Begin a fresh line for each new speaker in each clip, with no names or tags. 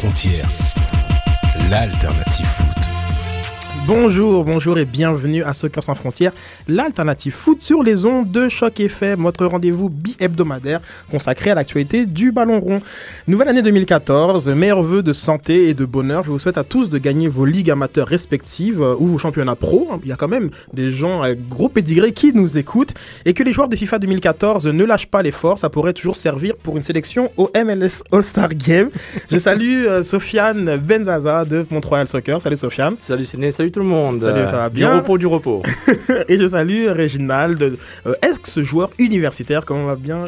Frontières,
Bonjour, bonjour et bienvenue à Soccer sans frontières, l'alternative foot sur les ondes de Choc FM, votre rendez-vous bi-hebdomadaire consacré à l'actualité du ballon rond. Nouvelle année 2014, meilleurs vœux de santé et de bonheur. Je vous souhaite à tous de gagner vos ligues amateurs respectives euh, ou vos championnats pro. Il y a quand même des gens à gros pédigré qui nous écoutent et que les joueurs de FIFA 2014 ne lâchent pas l'effort. Ça pourrait toujours servir pour une sélection au MLS All-Star Game. Je salue euh, Sofiane Benzaza de Montreal Soccer. Salut Sofiane.
Salut Ciné, salut tout le monde.
Salut, ça va
Du
bien
repos, du repos.
Et je salue Réginald, euh, ex-joueur universitaire. Comment va bien?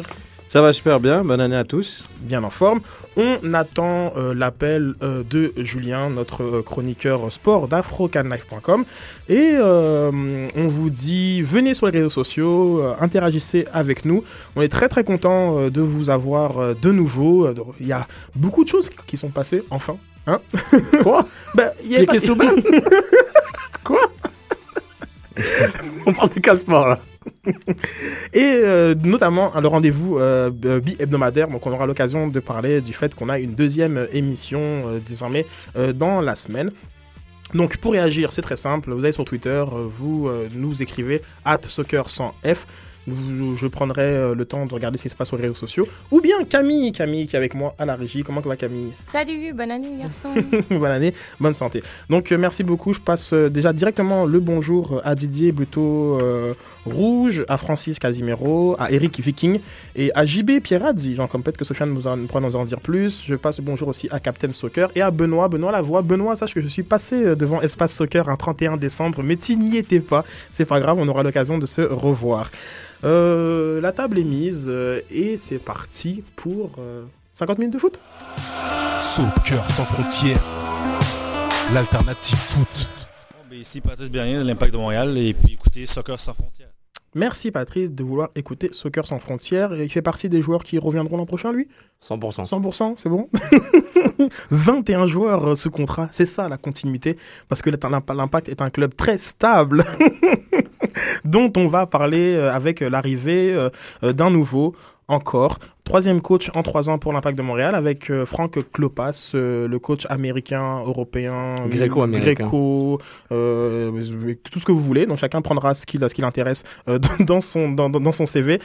Ça va super bien, bonne année à tous.
Bien en forme. On attend euh, l'appel euh, de Julien, notre euh, chroniqueur sport d'afrocanlife.com. Et on vous dit, venez sur les réseaux sociaux, interagissez avec nous. On est très très content de vous avoir de nouveau. Il y a beaucoup de choses qui sont passées, enfin. Hein
Quoi?
Il y a
bas Quoi? On parle de casse-sport là.
Et euh, notamment le rendez-vous euh, euh, bi-hebdomadaire, donc on aura l'occasion de parler du fait qu'on a une deuxième émission euh, désormais dans la semaine. Donc pour réagir, c'est très simple, vous allez sur Twitter, vous nous écrivez at soccer sans F. Vous- je prendrai le temps de regarder ce qui se passe sur les réseaux sociaux. Ou bien Camille, Camille qui est avec moi à la régie. Comment va Camille?
Salut, bonne année garçon.
bonne année, bonne santé. Donc merci beaucoup. Je passe déjà directement le bonjour à Didier euh, Rouge, à Francis Casimiro, à Eric Viking et à JB Pierrazzi. Jean comme peut-être que Sofiane nous en, pourra nous en dire plus. Je passe bonjour aussi à Captain Soccer et à Benoît, Benoît Lavoie. Benoît, sache que je suis passé euh, devant Espace Soccer un 31 décembre, mais tu n'y étais pas. C'est pas grave, on aura l'occasion de se revoir. Euh, la table est mise euh, et c'est parti pour euh, 50 minutes de foot.
Soccer sans frontières, l'alternative foot.
Ici Patrice Bernier de l'Impact de Montréal et puis écoutez Soccer sans frontières.
Merci Patrice de vouloir écouter Soccer sans frontières. Il fait partie des joueurs qui reviendront l'an prochain, lui?
100%.
100%, c'est bon? 21 joueurs euh, sous contrat, c'est ça la continuité. Parce que l'Imp- l'Impact est un club très stable, dont on va parler euh, avec l'arrivée euh, euh, d'un nouveau. Encore, troisième coach en trois ans pour l'Impact de Montréal avec euh, Franck Klopas, euh, le coach américain, européen,
Gréco-américain.
gréco, euh, tout ce que vous voulez. Donc chacun prendra ce qui, ce l'intéresse dans, son, dans, dans son CV.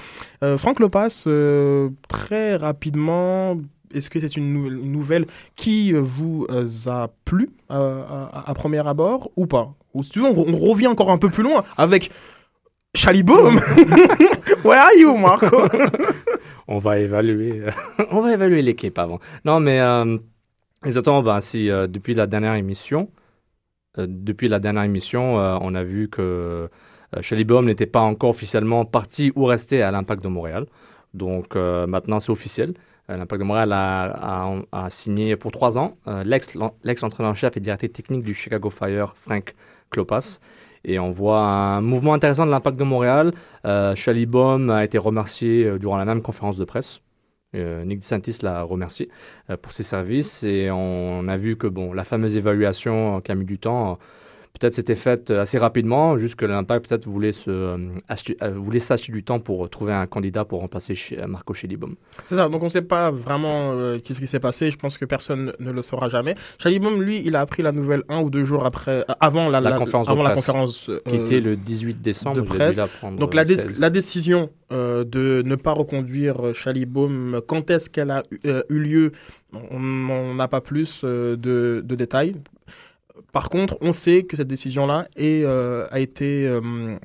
Franck Lopas, euh, très rapidement, est-ce que c'est une, nou- une nouvelle qui vous a plu à, à premier abord ou pas? Ou si tu veux, on, on revient encore un peu plus loin avec Chaliboum Where are you, Marco?
On va évaluer, on va évaluer l'équipe avant. Non, mais euh, exactement. Ben, si euh, depuis la dernière émission, euh, depuis la dernière émission, euh, on a vu que euh, Baum n'était pas encore officiellement parti ou resté à l'Impact de Montréal. Donc euh, maintenant, c'est officiel. Euh, L'Impact de Montréal a, signé pour trois ans euh, l'ex- l'ex-entraîneur-chef et directeur technique du Chicago Fire, Frank Klopas. Et on voit un mouvement intéressant de l'Impact de Montréal. Euh, Chalibom a été remercié euh, durant la même conférence de presse. Euh, Nick DeSantis l'a remercié euh, pour ses services et on a vu que bon, la fameuse évaluation euh, qui a mis du temps, peut-être s'était faite euh, assez rapidement, juste que l'Impact peut-être voulait se, euh, euh, voulait s'acheter du temps pour trouver un candidat pour remplacer chez, Marco Chalibom.
C'est ça, donc on ne sait pas vraiment euh, qu'est-ce qui s'est passé. Je pense que personne ne le saura jamais. Chaliboum, lui, il a appris la nouvelle un ou deux jours après, avant la,
La conférence de
avant la
presse,
conférence
Qui était le 18 décembre,
de presse. Donc la, dé-
16.
la décision de ne pas reconduire Chaliboum, quand est-ce qu'elle a eu- eu lieu On n'a pas plus de, de détails. Par contre, on sait que cette décision-là euh, a été euh,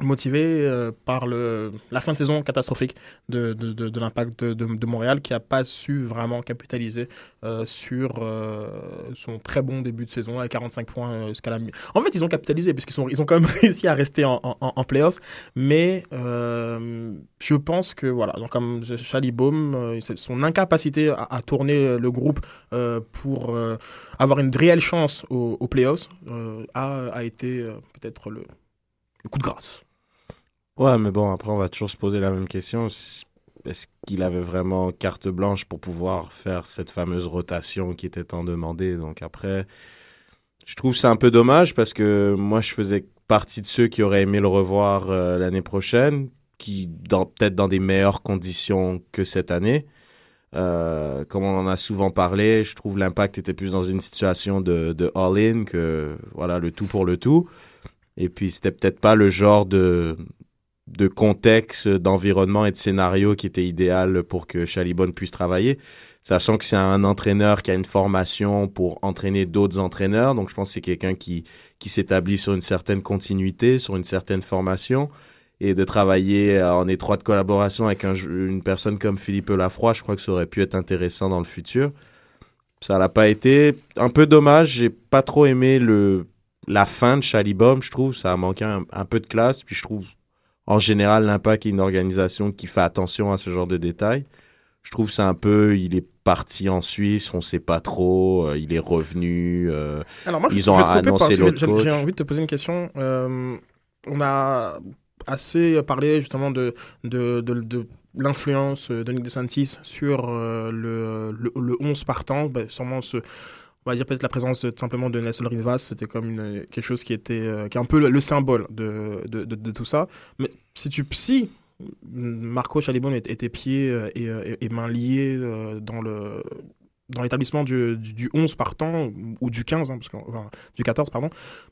motivé euh, par le, la fin de saison catastrophique de, de, de, de l'impact de, Montréal qui n'a pas su vraiment capitaliser euh, sur euh, son très bon début de saison avec 45 points jusqu'à la mi- En fait, ils ont capitalisé puisqu'ils ils ont quand même réussi à rester en, en, playoffs, mais je pense que voilà, donc comme euh, c'est son incapacité à, à tourner le groupe pour avoir une réelle chance aux, playoffs a, a été peut-être le, le coup de grâce.
Ouais, mais bon, après, on va toujours se poser la même question. Est-ce qu'il avait vraiment carte blanche pour pouvoir faire cette fameuse rotation qui était tant demandée? Donc après, je trouve c'est un peu dommage parce que moi, je faisais partie de ceux qui auraient aimé le revoir euh, l'année prochaine, qui peut-être dans des meilleures conditions que cette année. Euh, comme on en a souvent parlé, je trouve l'impact était plus dans une situation de, de all-in que voilà le tout pour le tout. Et puis c'était peut-être pas le genre de de contexte, d'environnement et de scénario qui était idéal pour que Chalibon puisse travailler, sachant que c'est un entraîneur qui a une formation pour entraîner d'autres entraîneurs. Donc je pense que c'est quelqu'un qui qui s'établit sur une certaine continuité, sur une certaine formation et de travailler euh, en étroite collaboration avec un, une personne comme Philippe Lafroy, je crois que ça aurait pu être intéressant dans le futur. Ça l'a pas été. Un peu dommage, j'ai pas trop aimé le la fin de Chalibom, je trouve. Ça a manqué un, un peu de classe. Puis je trouve, en général, l'impact est une organisation qui fait attention à ce genre de détails. Je trouve c'est un peu, il est parti en Suisse, on sait pas trop, euh, il est revenu. euh,
Alors moi,
Ils
je
ont annoncé l'autre
j'ai-
coach.
J'ai envie de te poser une question. Euh, on a assez parlé justement de, de, de, de l'influence de Nick DeSantis sur le, le, le 11 partant. Ben, sûrement ce, on va dire peut-être la présence euh, simplement de Nessel Rivas, c'était comme une, quelque chose qui était euh, qui est un peu le, le symbole de, de, tout ça. Mais si tu si Marco Chalibon était pieds euh, et, euh, et, et mains liés euh, dans le dans l'établissement du, du, du 11 partant ou du 15 hein, parce que, du 14 pardon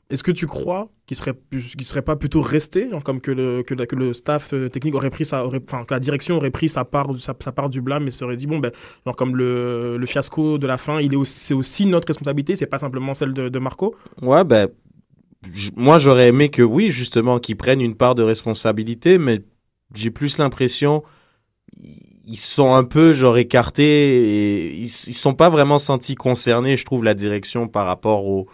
est-ce que tu crois qu'il serait qu'il serait pas plutôt resté comme que le que, le staff euh, technique aurait pris sa enfin que la direction aurait pris sa part sa, part du blâme et se serait dit bon ben genre comme le, le fiasco de la fin c'est aussi notre responsabilité c'est pas simplement celle de, de Marco?
Ouais, ben, moi j'aurais aimé que oui, justement, qu'ils prennent une part de responsabilité, mais j'ai plus l'impression ils sont un peu genre écartés et ils, ils sont pas vraiment sentis concernés, je trouve, la direction par rapport au,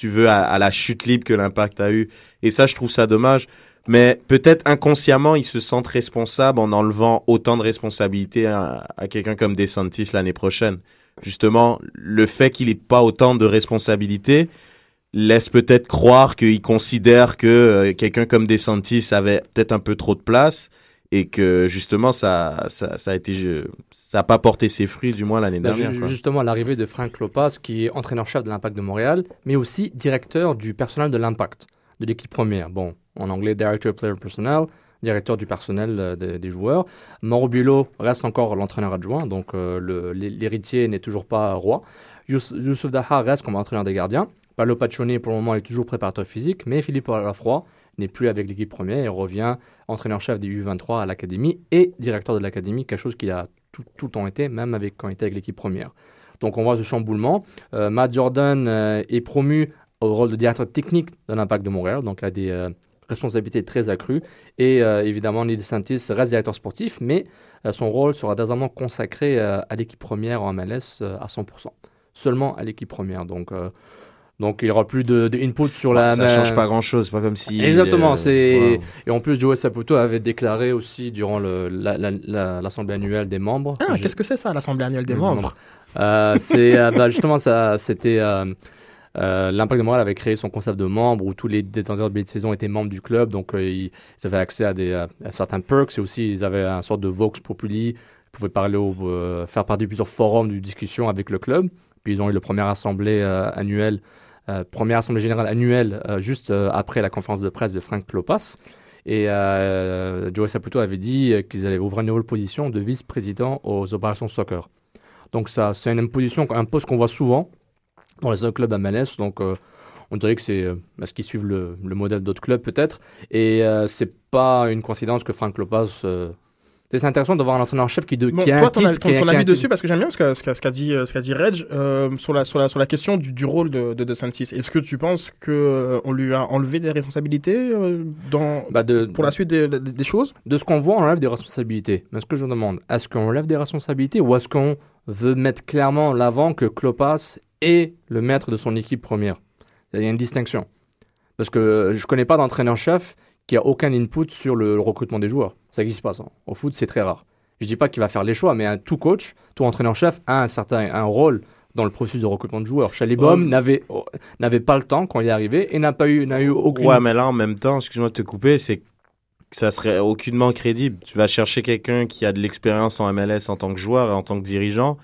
tu veux, à, la chute libre que l'impact a eu. Et ça, je trouve ça dommage. Mais peut-être inconsciemment, ils se sentent responsables en enlevant autant de responsabilités à, quelqu'un comme DeSantis l'année prochaine. Justement, le fait qu'il ait pas autant de responsabilités laisse peut-être croire qu'il considère que euh, quelqu'un comme DeSantis avait peut-être un peu trop de place et que justement ça ça, ça a été ça a pas porté ses fruits du moins l'année
Bah,
dernière. quoi.
justement, à l'arrivée de Frank Lopas, qui est entraîneur-chef de l'Impact de Montréal, mais aussi directeur du personnel de l'Impact, de l'équipe première. Bon, en anglais, Director Player Personnel, directeur du personnel euh, des, des joueurs. Mauro Bulo reste encore l'entraîneur adjoint, donc euh, l'héritier n'est toujours pas roi. Yous- Youssouf Daha reste comme entraîneur des gardiens. Paolo Paccioni, pour le moment, est toujours préparateur physique, mais Philippe Lafroy n'est plus avec l'équipe première et revient entraîneur-chef des U23 à l'académie et directeur de l'académie, quelque chose qu'il a tout, le temps été, même avec, quand il était avec l'équipe première. Donc on voit ce chamboulement. Euh, Matt Jordan euh, est promu au rôle de directeur technique de l'Impact de Montréal, donc a des euh, responsabilités très accrues. Et évidemment, Nick DeSantis reste directeur sportif, mais son rôle sera désormais consacré à l'équipe première en MLS à 100%. Seulement à l'équipe première. Donc, donc il n'y aura plus de, de input sur la...
ça change pas grand chose, c'est pas comme si
Exactement,
euh,
c'est-
wow.
Et en plus, Joe Saputo avait déclaré aussi durant le- la- la- la- l'assemblée annuelle des membres.
ah qu'est-ce que c'est ça l'assemblée annuelle des membres
euh, c'est euh, bah, justement ça, c'était euh, euh, l'impact de Montréal avait créé son concept de membre où tous les détenteurs de billets de saison étaient membres du club, donc euh, ils, ils avaient accès à, des, à certains perks et aussi ils avaient un sorte de vox populi, ils pouvaient parler, au, euh, faire partie de plusieurs forums de discussion avec le club. Puis ils ont eu le première assemblée euh, annuelle, euh, première assemblée générale annuelle euh, juste euh, après la conférence de presse de Frank Klopas. Et Joe Saputo avait dit qu'ils allaient ouvrir une nouvelle position de vice-président aux opérations soccer. Donc ça, c'est une position, un poste qu'on voit souvent dans les autres clubs MLS. Donc on dirait que c'est parce qu'ils suivent le, le modèle d'autres clubs peut-être. Et c'est pas une coïncidence que Frank euh, C'est intéressant d'avoir un entraîneur-chef qui, de,
Bon,
qui a
toi,
un
ton,
titre.
ton-
qui a-
ton
qui a un
avis dessus, parce que j'aime bien ce qu'a ce dit, euh, ce qu'a dit Reg euh, sur, la, sur, la, sur la question du, du rôle de, de De Santis. Est-ce que tu penses qu'on lui a enlevé des responsabilités euh, dans,
Bah, de,
pour la suite des, des- des choses?
de ce qu'on voit, on enlève des responsabilités. Mais ce que je demande, est-ce qu'on enlève des responsabilités ou est-ce qu'on veut mettre clairement en avant que Klopas est le maître de son équipe première? Il y a une distinction. Parce que je ne connais pas d'entraîneur-chef qui a aucun input sur le, le recrutement des joueurs. Ça n'existe pas, ça. Au foot, c'est très rare. Je dis pas qu'il va faire les choix, mais un, tout coach, tout entraîneur-chef a un certain un rôle dans le processus de recrutement de joueurs. Chalibom
Ouais.
n'avait oh, n'avait pas le temps quand il est arrivé et n'a pas eu n'a eu aucune
Ouais, mais là, en même temps, excuse-moi de te couper, c'est que ça serait aucunement crédible. Tu vas chercher quelqu'un qui a de l'expérience en MLS en tant que joueur et en tant que dirigeant,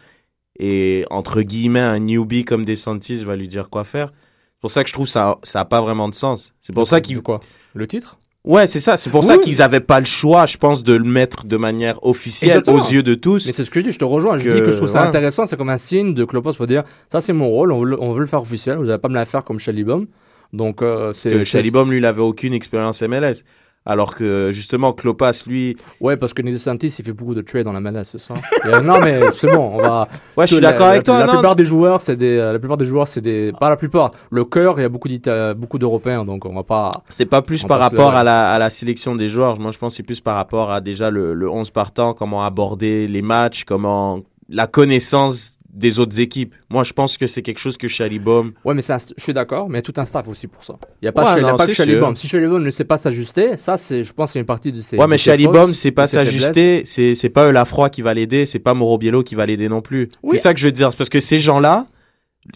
et entre guillemets, un newbie comme DeSantis va lui dire quoi faire. C'est pour ça que je trouve ça ça a pas vraiment de sens. C'est pour ça qu'ils
De quoi? Le titre?
Ouais, c'est ça. C'est pour
Oui,
ça
oui.
qu'ils avaient pas le choix, je pense, de le mettre de manière officielle
Exactement.
aux yeux de tous.
Mais c'est ce que je dis, je te rejoins. Je
Que-
dis que je trouve ça
ouais.
intéressant. C'est comme un signe de Klopas pour dire ça, c'est mon rôle, on veut, le- on veut le faire officiel. Vous n'allez pas me la faire comme Chalibom. Donc, euh, c'est.
que Chalibom, lui, il avait aucune expérience MLS. Alors que, justement, Klopas, lui...
Ouais, parce que Nick Santis, il fait beaucoup de trades dans la c'est ça. Et, euh, non, mais c'est bon, on va.
Ouais, je suis
la-
d'accord
la-
avec toi,
La
non
plupart des joueurs, c'est des. euh, La plupart des joueurs, c'est des. Pas la plupart. Le cœur, il y a beaucoup beaucoup d'Européens, donc on va pas.
C'est pas plus par rapport à la, à la sélection des joueurs. Moi, je pense que c'est plus par rapport à déjà le, le 11 partant, comment aborder les matchs, comment la connaissance des autres équipes. Moi, je pense que c'est quelque chose que Chalibom...
Ouais, mais un- je suis d'accord, mais il y a tout un staff aussi pour ça. Il n'y a pas,
Ouais,
y a pas que Chalibom. Si Chalibom ne sait pas s'ajuster, ça, c'est, je pense, c'est une partie de ses.
Ouais, mais Chalibom, c'est pas s'ajuster, c'est, c'est pas Lafroy qui va l'aider, c'est pas Moro Biello qui va l'aider non plus.
Oui.
C'est ça que je veux dire. Parce que ces gens-là,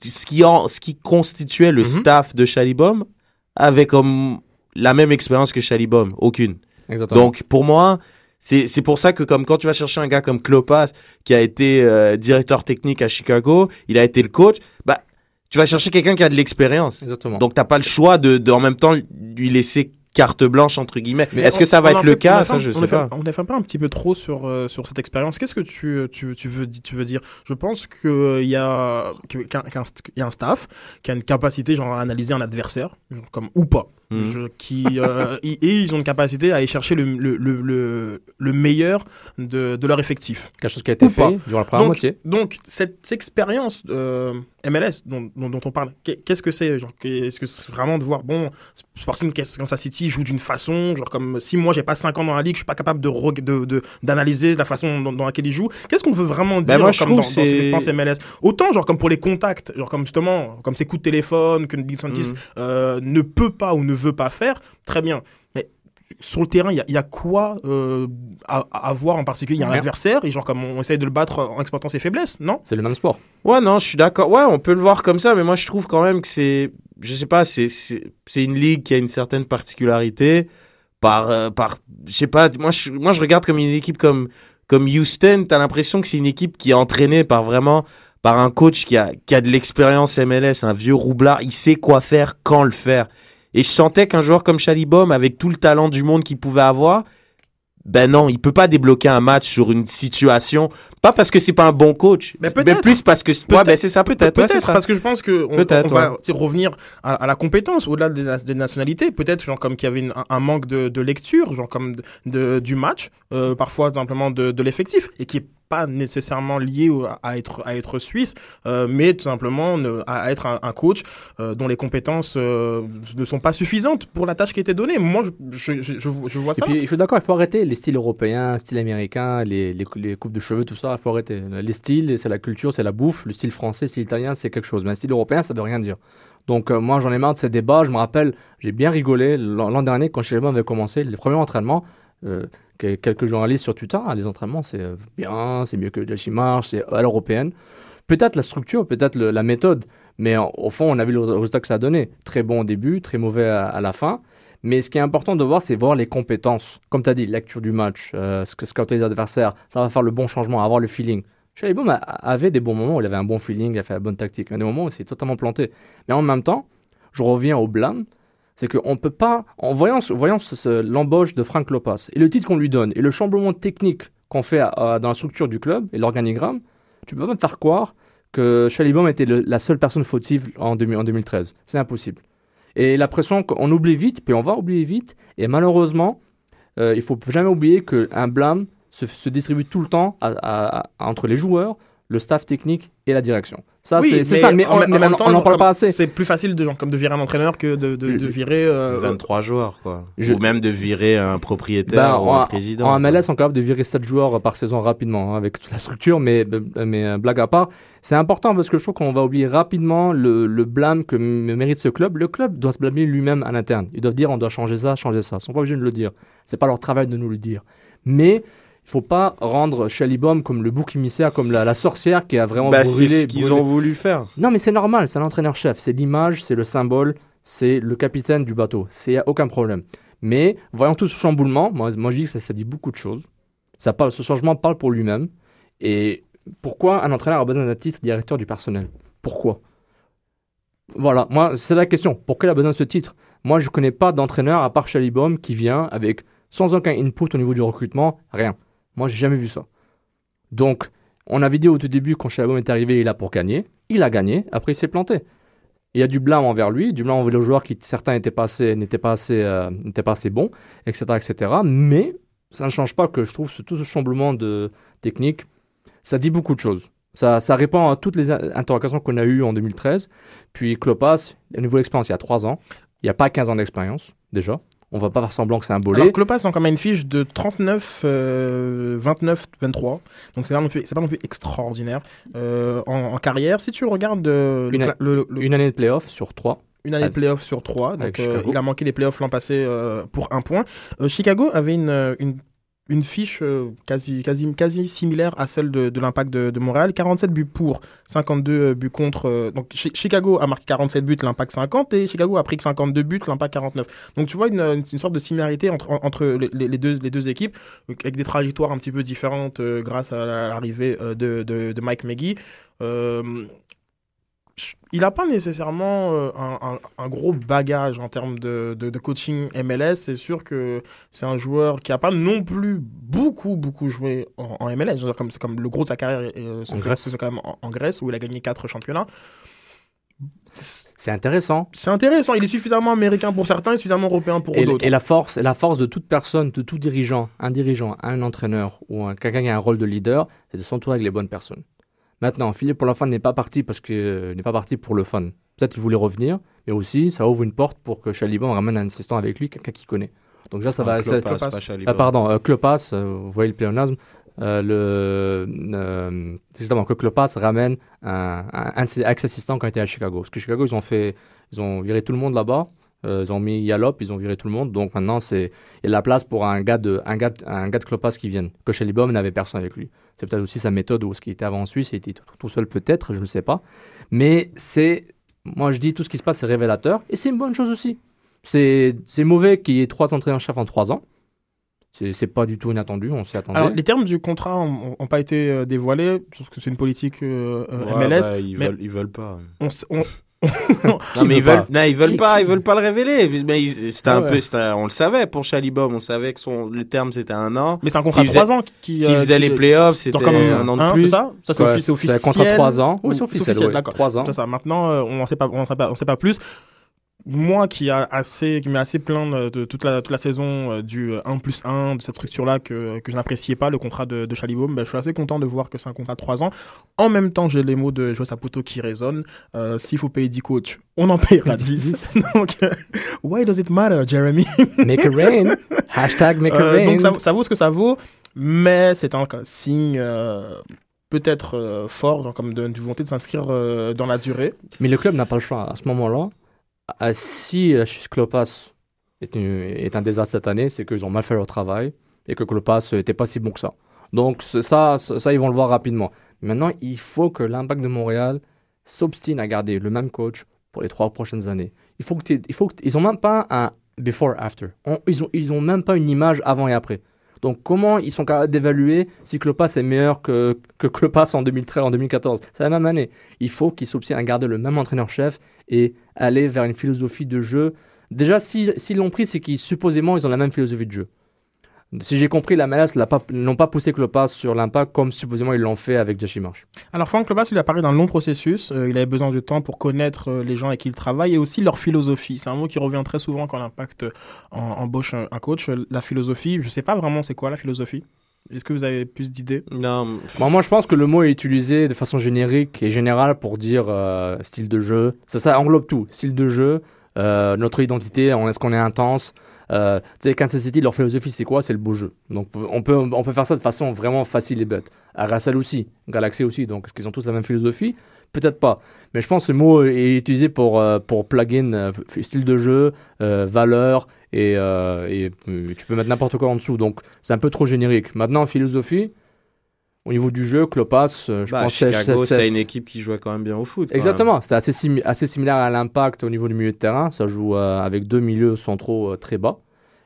ce qui, en, ce qui constituait le
Mhm.
staff de Chalibom avait comme la même expérience que Chalibom. Aucune.
Exactement.
Donc, pour moi, c'est c'est pour ça que comme quand tu vas chercher un gars comme Klopas, qui a été euh, directeur technique à Chicago, il a été le coach, bah, tu vas chercher quelqu'un qui a de l'expérience.
Exactement.
Donc, t'as pas le choix de, de, en même temps, lui laisser carte blanche, entre guillemets.
Mais
Est-ce que ça va être le
fait-
cas? Ça, je
on
sais
fait-
pas.
On a fait pas un petit peu trop sur, euh, sur cette expérience. Qu'est-ce que tu, tu, tu, veux, tu veux dire? Je pense qu'il y, a, qu'il y a un- qu'il y a un staff qui a une capacité genre, à analyser un adversaire, genre, comme, ou pas. Je- qui, euh, et et ils ont une capacité à aller chercher le, le, le, le, le meilleur de, de leur effectif.
Quelque chose qui a été
Ou
fait
pas.
durant la première
Donc,
moitié.
donc cette expérience euh, MLS dont, dont, dont on parle, qu'est- qu'est-ce que c'est Est-ce que c'est vraiment de voir, bon, Sporting Kansas City joue d'une façon, genre comme si moi j'ai pas 5 ans dans la ligue, je suis pas capable de reg- de- de- d'analyser la façon dans, dans laquelle il joue. Qu'est-ce qu'on veut vraiment dire
Ben, moi,
genre,
je
comme
trouve
dans, dans cette
c'est-
expérience MLS Autant genre comme pour les contacts, genre comme justement, comme ces coups de téléphone que Nick Santis
Mhm.
euh, ne peut pas ou ne veut pas faire, très bien. Mais sur le terrain, il y a, il y a quoi euh, à, à voir en particulier? Il y a un adversaire et genre comme on essaye de le battre en exploitant ses faiblesses, non?
C'est le même sport.
Ouais, non, je suis d'accord. Ouais, on peut le voir comme ça, mais moi, je trouve quand même que c'est, je sais pas, c'est, c'est, c'est une ligue qui a une certaine particularité par, euh, par, je sais pas, moi, je, moi, je regarde comme une équipe comme, comme Houston, t'as l'impression que c'est une équipe qui est entraînée par vraiment, par un coach qui a, qui a de l'expérience MLS, un vieux roublard, il sait quoi faire, quand le faire. Et je sentais qu'un joueur comme Chalibom, avec tout le talent du monde qu'il pouvait avoir, ben non, il peut pas débloquer un match sur une situation, pas parce que c'est pas un bon coach,
Mais
plus parce que ouais, ben c'est ça peut-être,
Peut-être,
ça.
parce que je pense que on, va revenir à, à la compétence au-delà des, na- des nationalités. Peut-être genre comme qu'il y avait une- un, un manque de, de lecture, genre comme de, de- du match, euh, parfois simplement de, de l'effectif, et qui est pas nécessairement lié à être à être suisse, euh, mais tout simplement ne- à, être un, un coach euh, dont les compétences euh, ne sont pas suffisantes pour la tâche qui était donnée. Moi, je, je, je, je vois- vois
Et
ça.
puis, je suis d'accord, il faut arrêter les styles européens, style américain, les, les, les coupes de cheveux, tout ça, il faut arrêter. Les styles, c'est la culture, c'est la bouffe. Le style français, style italien, c'est quelque chose. Mais un style européen, ça veut rien dire. Donc, euh, moi, j'en ai marre de ces débats. Je me rappelle, j'ai bien rigolé l'an dernier quand Chelem avait commencé les premiers entraînements. euh, que- quelques journalistes sur Twitter, ah, les entraînements, c'est euh, bien, c'est mieux que Chelsea marche, c'est à l'européenne. Peut-être la structure, peut-être le- la méthode, mais au fond, on a vu le résultat que ça a donné. Très bon au début, très mauvais à la fin. Mais ce qui est important de voir, c'est voir les compétences. Comme tu as dit, lecture du match, euh, ce que scouter les adversaires, ça va faire le bon changement, avoir le feeling. Chalibom avait des bons moments où il avait un bon feeling, il a fait la bonne tactique. Il y a des moments où il s'est totalement planté. Mais en même temps, je reviens au blâme, c'est qu'on ne peut pas, en voyant, voyant l'embauche de Frank Lopas et le titre qu'on lui donne et le chamboulement technique qu'on fait dans la structure du club et l'organigramme, tu peux pas me faire croire que Chalibom était la seule personne fautive en, 2000 en 2013. C'est impossible. Et la pression qu'on oublie vite, puis on va oublier vite, et malheureusement, euh, il faut jamais oublier qu'un blâme se, se distribue tout le temps entre les joueurs, le staff technique et la direction. Ça,
Oui,
c'est ça, mais
en,
on
en
mais
même
on-
temps,
on n'en parle pas assez.
C'est plus facile de, genre, comme de virer un entraîneur que de, de,
Je-
de virer. euh,
23 joueurs, quoi.
je-
Ou même de virer un propriétaire
Ben,
ou
en,
un président.
en
quoi.
MLS, on est capable de virer 7 joueurs par saison rapidement, hein, avec toute la structure, mais, mais euh, blague à part, c'est important parce que je trouve qu'on va oublier rapidement le, le blâme que mérite ce club. Le club doit se blâmer lui-même à l'interne. Ils doivent dire on doit changer ça, changer ça. Ils sont pas obligés de le dire. C'est pas leur travail de nous le dire. Mais faut pas rendre Baum comme le bouc émissaire, comme la, la sorcière qui a vraiment
Bah,
brûlé.
c'est ce qu'ils ont voulu faire.
Non, mais c'est normal, c'est l'entraîneur-chef, c'est l'image, c'est le symbole, c'est le capitaine du bateau. C'est aucun problème. Mais voyons tout ce chamboulement, moi, moi je dis que ça, ça dit beaucoup de choses. Ça parle, ce changement parle pour lui-même. Et pourquoi un entraîneur a besoin d'un titre directeur du personnel? Pourquoi? Voilà, moi, c'est la question. Pourquoi il a besoin de ce titre? Moi, je ne connais pas d'entraîneur à part Chalibom qui vient avec sans aucun input au niveau du recrutement, rien. Moi, j'ai jamais vu ça. Donc, on avait dit au tout début, quand Chalibom est arrivé, il est là pour gagner. Il a gagné, après il s'est planté. Il y a du blâme envers lui, du blâme envers les joueurs qui, certains n'étaient pas assez, n'étaient pas euh, pas assez bons, etc., etc. Mais ça ne change pas que je trouve ce, tout ce chamboulement de technique, ça dit beaucoup de choses. Ça, ça répond à toutes les in- interrogations qu'on a eues en 2013. Puis Klopas, il a une nouvelle expérience il y a 3 ans. Il n'y a pas 15 ans d'expérience, déjà. On va pas faire semblant que c'est un bolé.
Alors, Klopas a quand même une fiche de 39, euh, 29, 23. Donc, c'est pas, non plus- pas non plus extraordinaire euh, en, en carrière. Si tu regardes euh,
Une
le- le-
Une année de playoff sur 3.
une année de playoff sur 3.
avec
Donc, euh, il a manqué les playoffs l'an passé euh, pour un point. Euh, Chicago avait une, une, une fiche euh, quasi, quasi, quasi similaire à celle de, l'impact de, Montréal. 47 buts pour, 52 buts contre. euh, donc, Chi- Chicago a marqué 47 buts, l'impact 50. Et Chicago a pris que 52 buts, l'impact 49. Donc, tu vois une, une, sorte de similarité entre, entre les, deux, les deux équipes, euh, avec des trajectoires un petit peu différentes euh, grâce à la- l'arrivée euh, de, de, Mike Maggie. Euh, il n'a pas nécessairement euh, un, un- un gros bagage en termes de, de- de coaching MLS. C'est sûr que c'est un joueur qui n'a pas non plus beaucoup, beaucoup joué en, en MLS. Comme, c'est comme le gros de sa carrière euh, se
En
fait-
Grèce.
se fait quand même en, en Grèce, où il a gagné quatre championnats.
C'est intéressant.
C'est intéressant. Il est suffisamment américain pour certains et suffisamment européen pour d'autres.
et la force, la force de toute personne, de tout dirigeant, un dirigeant, un entraîneur ou un- quelqu'un qui a un rôle de leader, c'est de s'entourer avec les bonnes personnes. Maintenant, Philippe pour la fin n'est pas parti parce que euh, n'est pas parti pour le fun. Peut-être qu'il voulait revenir, mais aussi ça ouvre une porte pour que Chaliban ramène un assistant avec lui, quelqu'un qu'il connaît. Donc là, ça va.
Klopas,
Klopas.
pas
ah, pardon, euh, Klopas, euh, vous voyez le pléonasme. euh, le, euh, c'est justement que Klopas ramène un, ex-assistants quand il était à Chicago. Parce que Chicago, ils ont fait, ils ont viré tout le monde là-bas. Euh, ils ont mis Yalop, ils ont viré tout le monde. Donc maintenant, c'est il y a de la place pour un gars de, un gars, de- un gars de Klopas qui vienne. Que Chalibom n'avait personne avec lui. C'est peut-être aussi sa méthode ou ce qui était avant en Suisse, il était tout, tout seul peut-être, je ne sais pas. Mais c'est, moi je dis, tout ce qui se passe, c'est révélateur. Et c'est une bonne chose aussi. C'est c'est mauvais qu'il y ait trois entraîneurs-chefs en trois ans. C'est c'est pas du tout inattendu, on s'y attendait.
Alors, les termes du contrat n'ont pas été euh, dévoilés, parce que c'est une politique euh, euh,
Ouais,
MLS.
bah, ils,
mais-
veulent, ils veulent pas.
On-
Non, mais ils veulent, non, ils veulent pas, ils veulent pas le révéler. Mais c'était
Ah
un
ouais.
peu, c'était un- on le savait pour Chalibom, on savait que son, le terme c'était un an.
Mais c'est un contrat de
S'ils faisaient-
3 ans qui.
S'ils
euh,
faisaient
qui-
les playoffs, c'était un an de
hein,
plus.
C'est ça? Ça, c'est
Ouais,
offi- c'est officiel.
un contrat de 3 ans. Oui, c'est officiel. ouais.
d'accord.
3 ans.
C'est ça. Maintenant, euh, on n'en sait pas, on sait pas, on sait pas plus. Moi, qui a assez, qui m'est assez plaint de, toute la toute la saison euh, du euh, 1 plus 1 de cette structure-là que que je n'appréciais pas, le contrat de, de Chalibaume, ben, je suis assez content de voir que c'est un contrat de 3 ans. En même temps, j'ai les mots de Joe Saputo qui résonnent. Euh, S'il faut payer 10 coachs, on en payera 10. Donc, euh, why does it matter, Jeremy?
Make it rain. Hashtag make it
Euh,
rain.
donc ça, ça vaut ce que ça vaut, mais c'est un signe euh, peut-être euh, fort, genre comme de, de volonté de s'inscrire euh, dans la durée.
Mais le club n'a pas le choix. À ce moment-là, si euh, Klopas est, une- est un désastre cette année, c'est qu'ils ont mal fait leur travail et que Klopas n'était pas si bon que ça. Donc ça, ils vont le voir rapidement. Maintenant, il faut que l'Impact de Montréal s'obstine à garder le même coach pour les trois prochaines années. Il faut que ils ont même pas un before after. Ils ont ils ont même pas une image avant et après. Donc comment ils sont capables d'évaluer si Klopas est meilleur que que Klopas en 2013 en 2014 C'est la même année. Il faut qu'ils s'obstinent à garder le même entraîneur-chef et aller vers une philosophie de jeu. Déjà, si- s'ils l'ont pris, c'est qu'ils supposément ils ont la même philosophie de jeu. Si j'ai compris, la MLS l'a pas- n'ont pas poussé Klopas sur l'impact comme supposément ils l'ont fait avec Jesse Marsh.
Alors Franck Lobas, il a parlé d'un long processus, euh, il avait besoin de temps pour connaître euh, les gens avec qui il travaille et aussi leur philosophie. C'est un mot qui revient très souvent quand l'impact euh, en- embauche un, un coach. La philosophie, je sais pas vraiment c'est quoi la philosophie. Est-ce que vous avez plus d'idées?
Non,
Bon, moi, je pense que le mot est utilisé de façon générique et générale pour dire euh, style de jeu. Ça, ça englobe tout. Style de jeu, euh, notre identité, est-ce qu'on est intense? Euh, Tu sais, Kansas City, leur philosophie, c'est quoi? C'est le beau jeu. Donc, on peut, on peut faire ça de façon vraiment facile et bête. RSL aussi, Galaxy aussi. Donc, est-ce qu'ils ont tous la même philosophie? Peut-être pas. Mais je pense que ce mot est utilisé pour, euh, pour plugin, euh, style de jeu, valeur, et, tu peux mettre n'importe quoi en dessous. Donc, c'est un peu trop générique. Maintenant, philosophie, au niveau du jeu, Klopas, euh, je
bah,
pense
Chicago, c'était une équipe qui jouait quand même bien au foot.
Exactement, c'était assez, simi- assez similaire à l'impact au niveau du milieu de terrain. Ça joue euh, avec deux milieux centraux euh, très bas.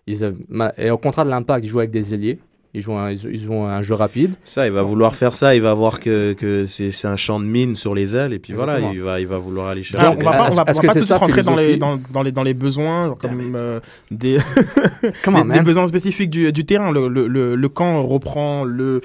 Ils et au contraire de l'impact, ils jouent avec des ailiers. Ils jouent un, ils, ils ont un jeu rapide.
Ça, il va vouloir faire ça, il va voir que, que c'est c'est un champ de mine sur les ailes, et puis voilà, il va, il va vouloir aller chercher.
Alors, on va pas, on va, on va
que
pas tout de
ça,
rentrer dans les, dans, dans les, dans les besoins, genre comme euh, des,
Comment
des, besoins spécifiques du, du terrain. Le, le, le, le camp reprend le,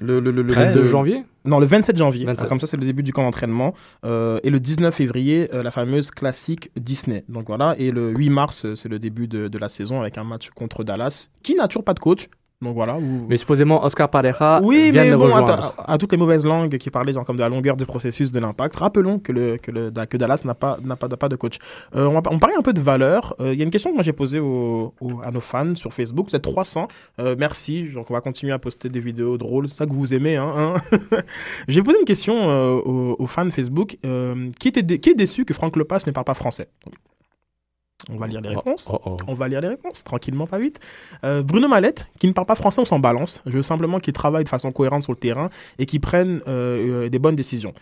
le, le, le, le
13
2
le-
janvier?
Non, le 27 janvier.
27.
Comme ça, c'est le début du camp d'entraînement. Euh, et le 19 février, euh, la fameuse classique Disney. Donc voilà. Et le 8 mars, c'est le début de, de la saison avec un match contre Dallas, qui n'a toujours pas de coach. Donc voilà. où-
Mais supposément, Oscar Pareja
oui,
vient
mais
de
bon,
rejoindre.
à- à toutes les mauvaises langues qui parlaient genre, comme de la longueur du processus de l'impact, rappelons que, le, que, le, que Dallas n'a pas, n'a pas, de coach. Euh, on, va, on parlait un peu de valeur. Euh, Il y a une question que moi j'ai posée au- au- à nos fans sur Facebook. Vous êtes 300. Euh, merci. Donc on va continuer à poster des vidéos drôles. C'est ça que vous aimez. Hein, hein. j'ai posé une question euh, aux, aux fans Facebook. Qui, était dé- qui est déçu que Franck Lepas ne parle pas français? On va lire les réponses.
Oh, oh.
On va lire les réponses, tranquillement, pas vite. Euh, Bruno Mallette, qui ne parle pas français, on s'en balance. Je veux simplement qu'il travaille de façon cohérente sur le terrain et qu'il prenne euh, euh, des bonnes décisions.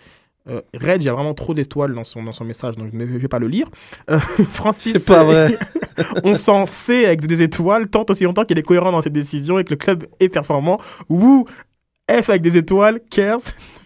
Euh, Red, il y a vraiment trop d'étoiles dans son, dans son message, donc je ne vais pas le lire. Euh, Francis,
C'est pas vrai.
on s'en sait avec des étoiles tant aussi longtemps qu'il est cohérent dans ses décisions et que le club est performant. Woo, F avec des étoiles, cares?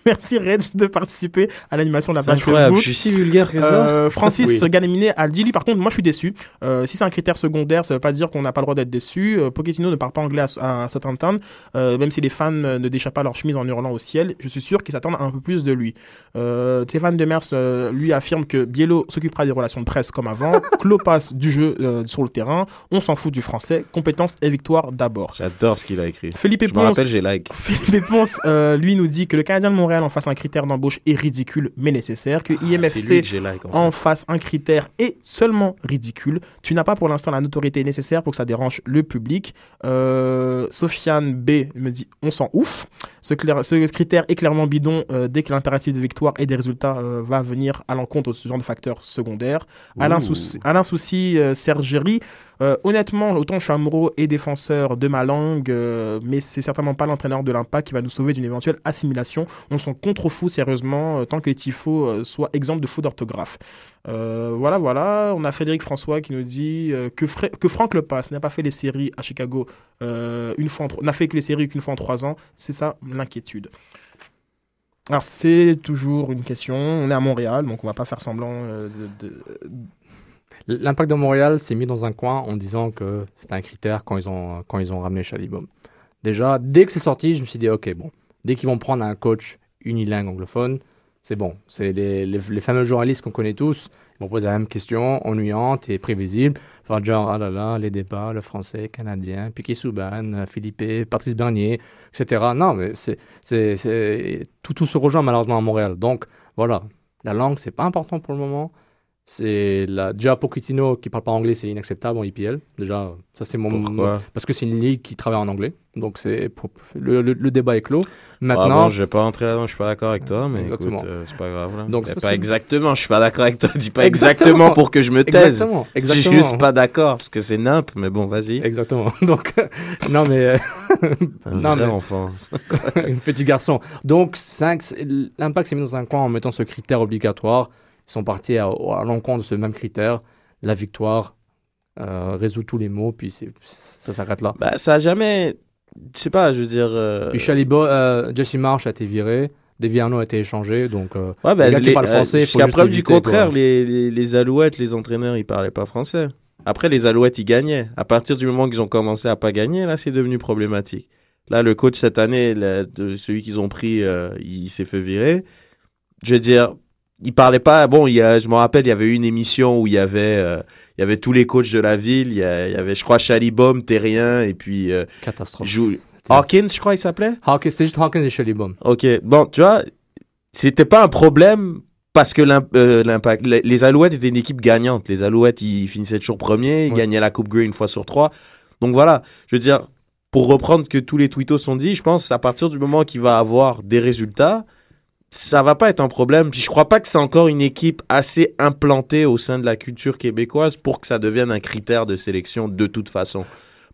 Merci Red de participer à l'animation de la page
incroyable,
Facebook.
je suis si vulgaire que ça.
Euh, Francis
Oui.
Galaminé a dit lui par contre moi je suis déçu Euh, si c'est un critère secondaire ça veut pas dire qu'on n'a pas le droit d'être déçu euh, Pochettino ne parle pas anglais à, à Southampton euh, même si les fans ne déchirent pas leur chemise en hurlant au ciel je suis sûr qu'ils s'attendent à un peu plus de lui euh, Stéphane Demers euh, lui affirme que Biello s'occupera des relations de presse comme avant Klopas du jeu euh, sur le terrain on s'en fout du français compétence et victoire d'abord
J'adore ce qu'il a écrit.
Philippe
Je me rappelle, j'ai like.
Philippe Ponce, euh, lui nous dit que le Canadien de Montréal en face un critère d'embauche est ridicule mais nécessaire que
Ah,
IMFC
que j'ai like. en fait.
en face un critère est seulement ridicule. Tu n'as pas pour l'instant la notoriété nécessaire pour que ça dérange le public. Euh, Sofiane B me dit on s'en ouf. Ce, clair- ce critère est clairement bidon euh, dès que l'impératif de victoire et des résultats euh, va venir à l'encontre de ce genre de facteurs secondaires. Alain
Ouh.
Souci, Alain Souci Sergerie, euh, honnêtement, autant amoureux et défenseur de ma langue, euh, mais c'est certainement pas l'entraîneur de l'impact qui va nous sauver d'une éventuelle assimilation. On s'en contrefou sérieusement euh, tant que les tifos euh, soient exemples de fautes d'orthographe. Voilà, voilà. On a Frédéric François qui nous dit que, que Franck Lepas n'a pas fait les séries à Chicago une fois n'a fait que les séries qu'une fois en trois ans. C'est ça l'inquiétude. Alors c'est toujours une question. On est à Montréal, donc on va pas faire semblant de-
L'impact de Montréal s'est mis dans un coin en disant que c'était un critère quand ils ont, quand ils ont ramené Chalibom. Déjà, dès que c'est sorti, je me suis dit, ok, bon, dès qu'ils vont prendre un coach unilingue anglophone, c'est bon. C'est les, les, fameux journalistes qu'on connaît tous. Ils vont poser la même question, ennuyante et prévisible. Enfin, genre, ah là là, les débats, le français, canadien, Piquet Souban, Philippe, Patrice Bernier, etc. Non, mais c'est, c'est- tout, tout se rejoint malheureusement à Montréal. Donc, voilà. La langue, c'est pas important pour le moment. C'est la... déjà Pochettino qui parle pas anglais, c'est inacceptable en IPL. Déjà, ça c'est mon
Pourquoi
parce que c'est une ligue qui travaille en anglais. Donc c'est le, le- le débat est clos.
Ah
Maintenant,
bon, je vais pas entrer là-dedans, je suis pas d'accord avec toi, mais
Exactement.
écoute, euh, c'est pas grave. Là.
Donc,
Eh, pas exactement, je suis pas d'accord avec toi. Dis pas
Exactement.
exactement, pour que je me taise.
exactement,
Je suis
exactement,
juste pas d'accord, parce que c'est nimp, mais bon, vas-y.
exactement. Donc non mais euh,
Un
non,
vrai
mais-
enfant.
un petit garçon. Donc 5 l'impact s'est mis dans un coin en mettant ce critère obligatoire. Sont partis à, à l'encontre de ce même critère. La victoire euh, résout tous les mots, puis c'est- ça s'arrête là.
Bah, ça a jamais. Je sais pas, je veux dire. euh,
Puis euh, Jesse Marsh a été viré, Deviano a été échangé, donc euh,
Ouais, bah,
Les gars qui
les-
parlent
euh,
français,
Jusqu'à preuve du contraire, les, les, les Alouettes, les entraîneurs, ils parlaient pas français. Après, les Alouettes, ils gagnaient. À partir du moment qu'ils ont commencé à pas gagner, là, c'est devenu problématique. Là, le coach cette année, là, de celui qu'ils ont pris, euh, il s'est fait virer. Je veux dire, il parlait pas. Bon, il y a, je me rappelle, il y avait eu une émission où il y avait, euh, il y avait tous les coachs de la ville. Il y, a- il y avait, je crois, Chalibom, Terrien, et puis euh,
catastrophe.
Jou- Hawkins, je crois, il s'appelait?
Hawkins, c'était juste Hawkins et Baum.
Ok, bon, tu vois, c'était pas un problème parce que euh, l'impact, les, Alouettes étaient une équipe gagnante. Les Alouettes, ils finissaient toujours premiers, ils
Ouais.
gagnaient la Coupe Grey une fois sur trois. Donc voilà, je veux dire, pour reprendre que tous les tweetos sont dit, je pense à partir du moment qu'il va avoir des résultats, ça va pas être un problème. Puis je crois pas que c'est encore une équipe assez implantée au sein de la culture québécoise pour que ça devienne un critère de sélection de toute façon.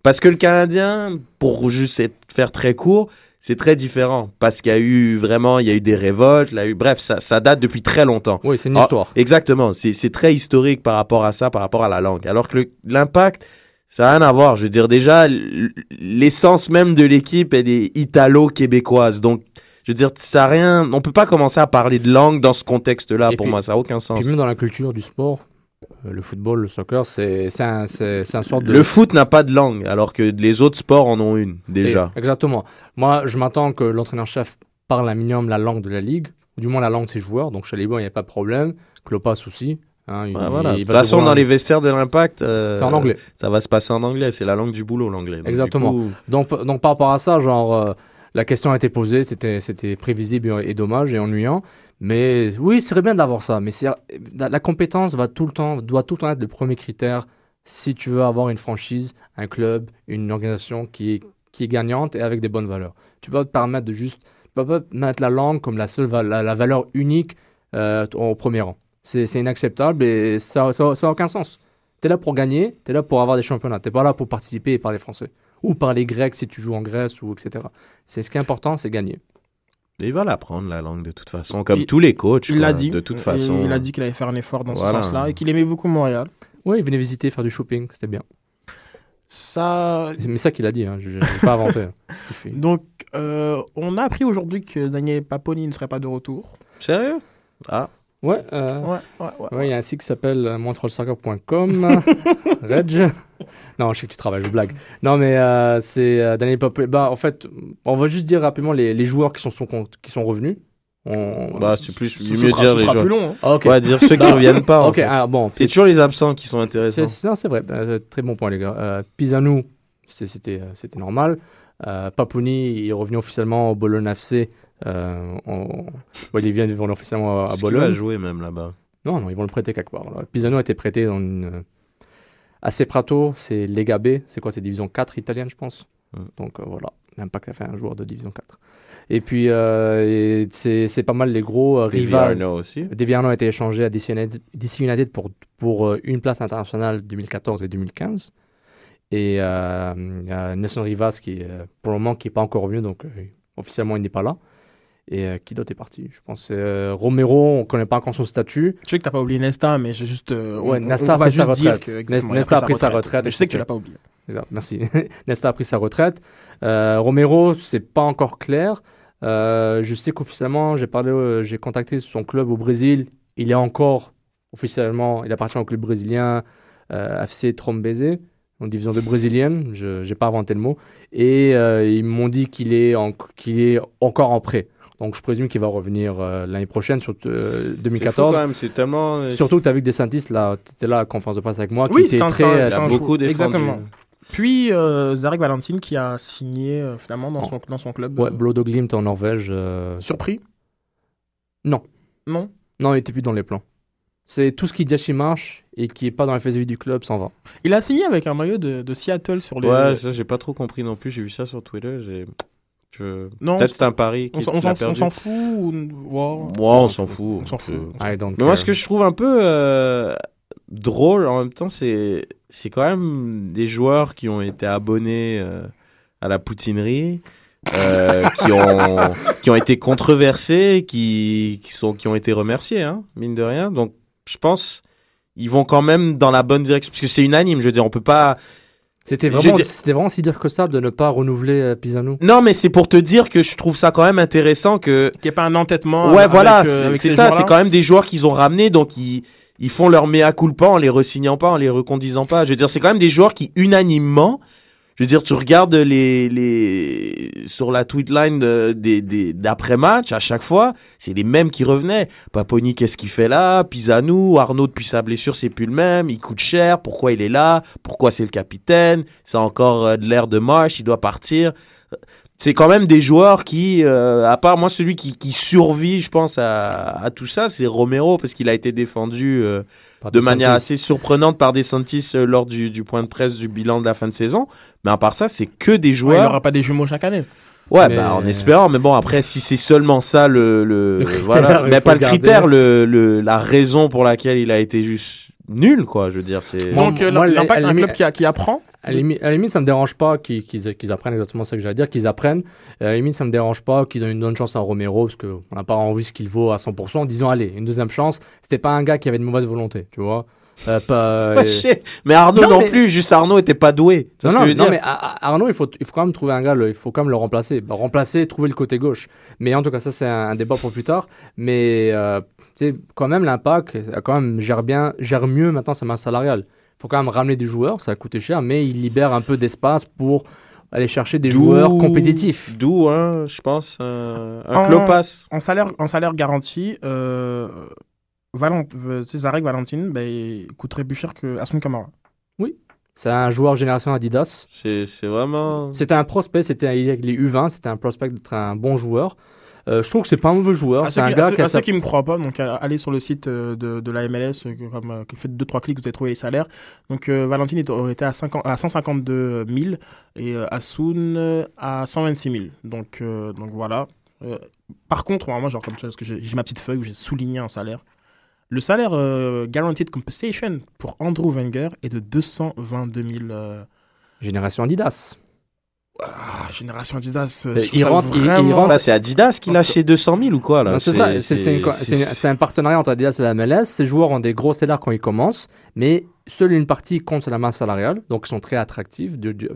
Parce que le Canadien, pour juste être- faire très court, c'est très différent. Parce qu'il y a eu vraiment, il y a eu des révoltes, il y a eu, bref, ça, ça date depuis très longtemps.
Oui, c'est une
Ah,
histoire.
Exactement. C'est très historique par rapport à ça, par rapport à la langue. Alors que l'impact, ça n'a rien à voir. Je veux dire, déjà, l'essence même de l'équipe, elle est italo-québécoise. Donc, je veux dire, ça a rien. On peut pas commencer à parler de langue dans ce contexte-là. Pour
puis-
moi, ça n'a aucun sens.
Puis même dans la culture du sport, euh, le football, le soccer, c'est un, un sorte de...
Le foot n'a pas de langue, alors que les autres sports en ont une, déjà.
Et- exactement. Moi, je m'attends que l'entraîneur-chef parle un minimum la langue de la ligue, ou du moins la langue de ses joueurs. Donc chez les bons, il n'y a pas de problème. Klopas aussi. hein, il-
voilà.
il
De toute façon, dans les vestiaires de l'impact, euh,
C'est en anglais.
ça va se passer en anglais. C'est la langue du boulot, l'anglais. Donc,
Exactement.
coup,
Donc, donc par rapport à ça, genre, euh, la question a été posée, c'était, prévisible et dommage et ennuyant. Mais oui, ce serait bien d'avoir ça. Mais la, compétence va tout le temps, doit tout le temps être le premier critère si tu veux avoir une franchise, un club, une organisation qui est, gagnante et avec des bonnes valeurs. Tu peux pas te permettre de juste, peux pas mettre la langue comme la seule, la, valeur unique euh, au premier rang. C'est, inacceptable et ça, ça, ça aucun sens. Tu es là pour gagner, tu es là pour avoir des championnats. Tu pas là pour participer et parler français ou par les Grecs si tu joues en Grèce ou etc. C'est ce qui est important, c'est gagner.
il va l'apprendre, la langue, de toute façon. Comme
Il-
tous les coachs.
Il l'a dit.
De toute façon.
Il a dit qu'il allait faire un effort dans
Voilà.
ce sens-là et qu'il aimait beaucoup Montréal.
Oui, venez visiter, faire du shopping, c'était bien.
Ça.
C'est mais ça qu'il a dit, hein. je n'ai pas inventé. Il
Donc, euh, on a appris aujourd'hui que Daniel Paponi ne serait pas de retour.
Sérieux? Ah,
Ouais, euh,
Ouais, ouais, ouais.
ouais, il y a un site qui s'appelle euh, montrealsoccer.com. Reg. Non, je sais que tu travailles, je blague. Non, mais euh, c'est euh, Daniel Paponi. Bah, en fait, on va juste dire rapidement les, les joueurs qui sont, sont, qui sont revenus. On...
bah, c'est plus mieux dire
ce
les joueurs.
plus long. hein.
Ah, ok.
On va dire ceux qui reviennent pas. en
ok,
fait.
ah, bon.
C'est toujours les absents qui sont intéressants.
C'est- Non, c'est vrai. Euh, très bon point, les gars. Euh, Pisano, c'est- c'était c'était normal. Euh, Papouni, il est revenu officiellement au Bologne FC. Euh, on- ouais, il vient de venir officiellement à, à
Est-ce qu'il va
Bologne.
jouer même là-bas
Non, non, ils vont le prêter quelque part. là. Pisano a été prêté dans une. euh, à Prato, c'est Lega B. C'est quoi C'est division 4 italienne, je pense.
Mm.
Donc euh, voilà, l'impact a fait un joueur de division 4. Et puis, euh, c'est pas mal les gros euh, rivales.
Aussi.
Arnaud a été échangé à DC United, DC United pour, pour euh, une place internationale 2014 et 2015. Et il Nelson Rivas qui, pour le moment, qui n'est pas encore revenu, donc officiellement il n'est pas là. Et euh, qui d'autre est parti? Je pense euh, Romero, on ne connaît pas encore son statut.
Je sais que t'as pas oublié Nesta, mais j'ai juste. euh,
Ouais,
on-
Nesta
on
a
va
pris sa
juste dire
retraite.
que,
Nesta a pris sa retraite,
Je sais que tu
etc.
l'as pas oublié.
Exact, merci. Nesta a pris sa retraite. Romero, c'est pas encore clair. Euh, je sais qu'officiellement, j'ai parlé, euh, j'ai contacté son club au Brésil. Il est encore officiellement, il appartient au club brésilien FC Trombese, en division de brésilienne. Je n'ai pas inventé le mot. Et ils m'ont dit qu'il est, en- qu'il est encore en prêt. Donc je présume qu'il va revenir euh, l'année prochaine, sur euh,
C'est
2014.
quand même, c'est tellement. euh,
Surtout que tu as vu que Desantis, là, tu étais là à la conférence de presse avec moi,
Oui,
qui était
c'est un-
très.
beaucoup défendu.
Exactement. Puis euh, Zarek Valentin qui a signé euh, finalement dans,
Oh.
son, dans son club.
Ouais,
euh,
en Norvège. euh,
Surpris?
Non.
Non?
Non, il était plus dans les plans. C'est tout ce qui déjà marche et qui est pas dans la phase de vie du club s'en va.
Il a signé avec un maillot de, de Seattle sur les.
Ouais, ça, j'ai pas trop compris non plus. J'ai vu ça sur Twitter. J'ai.
Non,
Peut-être c'est un pari
on
qui
s'en- on on fout ou...
Moi, on s'en fout.
On s'en fout.
I don't
Mais moi, ce que je trouve un peu euh, drôle en même temps, c'est c'est quand même des joueurs qui ont été abonnés euh, à la poutinerie, euh, qui ont qui ont été controversés, qui qui sont qui ont été remerciés, hein, mine de rien. Donc, je pense ils vont quand même dans la bonne direction parce que c'est unanime. Je veux dire, on peut pas.
C'était vraiment,
dis-
c'était vraiment si dire que ça de ne pas renouveler euh, Pisano.
Non, mais c'est pour te dire que je trouve ça quand même intéressant que
Qu'il n'y ait pas un entêtement.
Ouais,
avec,
voilà,
euh,
c'est ça. C'est quand même des joueurs qu'ils ont ramenés, donc ils, ils font leur mea culpa en les resignant pas, en les reconduisant pas. Je veux dire, c'est quand même des joueurs qui unanimement, je veux dire, tu regardes les les sur la tweetline de- des des d'après match à chaque fois, c'est les mêmes qui revenaient. Paponi, qu'est-ce qu'il fait là? Pisanou, Arnaud depuis sa blessure, c'est plus le même. Il coûte cher. Pourquoi il est là? Pourquoi c'est le capitaine? C'est encore euh, de l'air de marche. Il doit partir. c'est quand même des joueurs qui, euh, à part moi, celui qui, qui survit, je pense, à, à tout ça, c'est Romero, parce qu'il a été défendu euh, de manière assez surprenante par Desantis euh, lors du, du point de presse du bilan de la fin de saison. Mais à part ça, c'est que des
Ouais, il
joueurs.
n'aura pas des jumeaux chaque année.
Ouais,
Mais-
bah, en espérant. Mais bon, après, si c'est seulement ça le, le,
Le critère,
voilà,
il
mais pas le
garder.
critère, le, le, la raison pour laquelle il a été juste nul, quoi. Je veux dire, c'est.
Donc, euh, l'impact d'un club qui, a- qui apprend.
À la limite, à la limite, ça me dérange pas qu'ils apprennent exactement ce que j'allais dire, qu'ils apprennent. À la limite, ça me dérange pas qu'ils aient une bonne chance à Romero, parce qu'on n'a pas envie ce qu'il vaut à 100%. Disons, allez, une deuxième chance. C'était pas un gars qui avait de mauvaise volonté, tu vois. Euh, pas,
sais. mais Arnaud
Non,
non,
mais-
plus, juste Arnaud était pas doué. Tu vois
Non,
ce que
non,
je veux
non,
dire
mais à- à- Arnaud, il faut, il faut quand même trouver un gars, le- il faut quand même le remplacer. Bah, remplacer, trouver le côté gauche. Mais en tout cas, ça, c'est un, débat pour plus tard. Mais euh, quand même, l'impact, euh, quand même, gère bien, gère mieux maintenant sa masse salariale. Il faut quand même ramener des joueurs, ça a coûté cher, mais il libère un peu d'espace pour aller chercher des joueurs compétitifs.
D'où, hein, je pense, un, un
En-
Klopas.
En salaire, en salaire garanti, euh, Valent, euh, Zarek Valentine ben, il coûterait plus cher que Asun Kamara.
C'est un joueur génération Adidas.
C'est c'est vraiment.
C'était un prospect, c'était un- avec les U20, c'était un prospect d'être un bon joueur. Euh, je trouve que c'est pas un mauvais joueur. C'est un
qui, à
gars
ceux-
qui a
à
sa-
ceux qui me croient pas, donc à- allez sur le site euh, de, de la MLS, euh, comme, euh, faites 2-3 clics, vous allez trouver les salaires. Donc euh, Valentine été à, 50 à 152 000 et euh, Asun euh, à 126 000. Donc, euh, donc voilà. Euh, par contre, moi, genre, comme ça, parce que j'ai ma petite feuille où j'ai souligné un salaire. Le salaire euh, Guaranteed Compensation pour Andrew Wenger est de 222 000. euh,
Génération Adidas.
Ah, génération Adidas. euh,
il rentre- il- il
vraiment-
rentre-
Bah, c'est Adidas qui lâche ses 200 000 ou quoi là?
Non, C'est ça, c'est un partenariat entre Adidas et la MLS. Ces joueurs ont des gros salaires quand ils commencent, mais seule une partie compte sur la masse salariale, donc ils sont très attractifs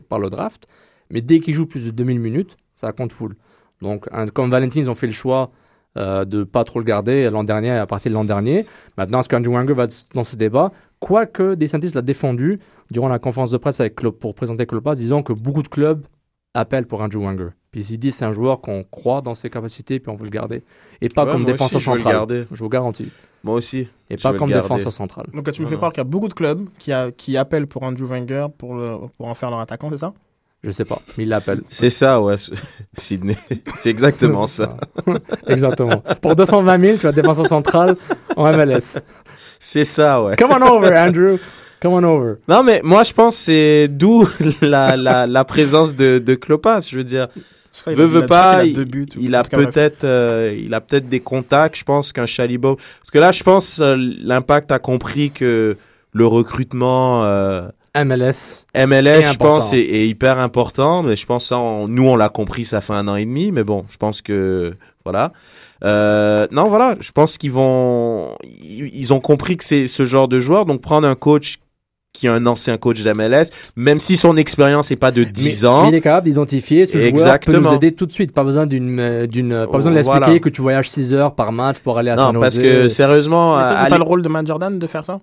par le draft. Mais dès qu'ils jouent plus de 2000 minutes, ça compte full. Donc, un- comme Valentin, ils ont fait le choix euh, de pas trop le garder l'an dernier, à partir de l'an dernier. Maintenant, est-ce qu'Andrew Wenger va dans ce débat? Quoique DeSantis l'a défendu durant la conférence de presse avec Klopp pour présenter Klopp, disant que beaucoup de clubs appellent pour Andrew Wenger. Puis il dit c'est un joueur qu'on croit dans ses capacités, puis on veut le garder. Et pas
Ouais,
comme défenseur
aussi, je
central.
garder.
Je vous garantis.
Moi aussi.
Et
Je
pas comme défenseur central.
Donc tu me
Non,
fais
non.
croire qu'il y a beaucoup de clubs qui, a- qui appellent pour Andrew Wenger pour, le, pour en faire leur attaquant, c'est ça?
Je sais pas, mais il l'appelle.
C'est ça, ouais. Sydney. c'est exactement ça.
Exactement. Pour 220 000, tu as défenseur central en MLS.
C'est ça, ouais.
Come on over, Andrew. Come on over.
Non, mais moi, je pense que c'est d'où la, la, la présence de, de Klopas. Je veux dire,
Je
veut, veut pas, il,
a buts
il peut-être euh, il a peut-être des contacts, je pense, qu'un Chalibot. Parce que là, je pense euh, l'impact a compris que le recrutement euh,
MLS.
MLS, je pense, est, est hyper important. Mais je pense ça, on- nous, on l'a compris, ça fait un an et demi. Mais bon, je pense que voilà. Euh, non, voilà, je pense qu'ils vont, ils, ils ont compris que c'est ce genre de joueur. Donc prendre un coach qui est un ancien coach d'MLS, même si son expérience n'est pas de 10
mais,
ans.
mais il est capable d'identifier ce joueur peut
Exactement.
nous aider tout de suite. Pas besoin d'une, euh, d'une, pas besoin de l'expliquer
Voilà.
que tu voyages 6 heures par match pour aller à
non,
San
parce
Jose.
que sérieusement,
Mais ça,
à-
c'est pas le rôle de Matt Jordan de faire ça?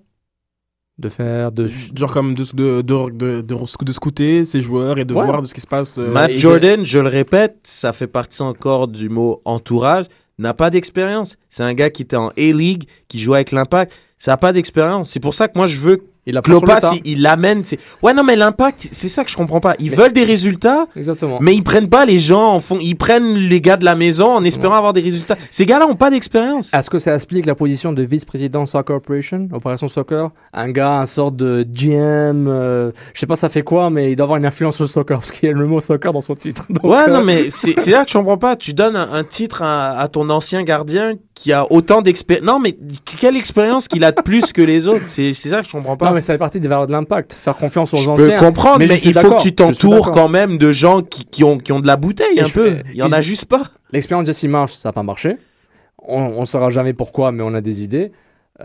De faire de
Genre comme de, de, de, de, de, de scouter ses joueurs et de
Ouais.
voir de ce qui se passe. euh,
Matt Jordan, je le répète, ça fait partie encore du mot entourage, n'a pas d'expérience. C'est un gars qui était en A-League, qui jouait avec l'Impact. Ça n'a pas d'expérience. C'est pour ça que moi, je veux
il
Klopas, il, il l'amène. c'est- Ouais, non, mais l'Impact, c'est ça que je comprends pas. Ils
Mais-
veulent des résultats,
Exactement.
mais ils prennent pas les gens en fond. Ils prennent les gars de la maison en espérant avoir des résultats. Ces gars-là ont pas d'expérience.
Est-ce que ça explique la position de vice-président Soccer Operation, Opération Soccer? Un gars, un sorte de GM, euh, je sais pas ça fait quoi, mais il doit avoir une influence sur le soccer, parce qu'il y a le mot soccer dans son titre. Donc,
Ouais,
euh,
non, mais c'est là que je comprends pas. Tu donnes un, un titre à, à ton ancien gardien qui a autant d'expérience. Non, mais quelle expérience qu'il a de plus que les autres? C'est c'est ça que je comprends pas.
Non, mais ça fait partie des valeurs de l'impact. Faire confiance aux
je
anciens.
peux comprendre,
mais je
il faut que tu
je
t'entoures quand même de gens qui, qui, ont, qui ont de la bouteille
Et
un
je-
peu. Il y en a
je-
juste pas.
L'expérience de Jesse Marsh, ça n'a pas marché. On ne saura jamais pourquoi, mais on a des idées.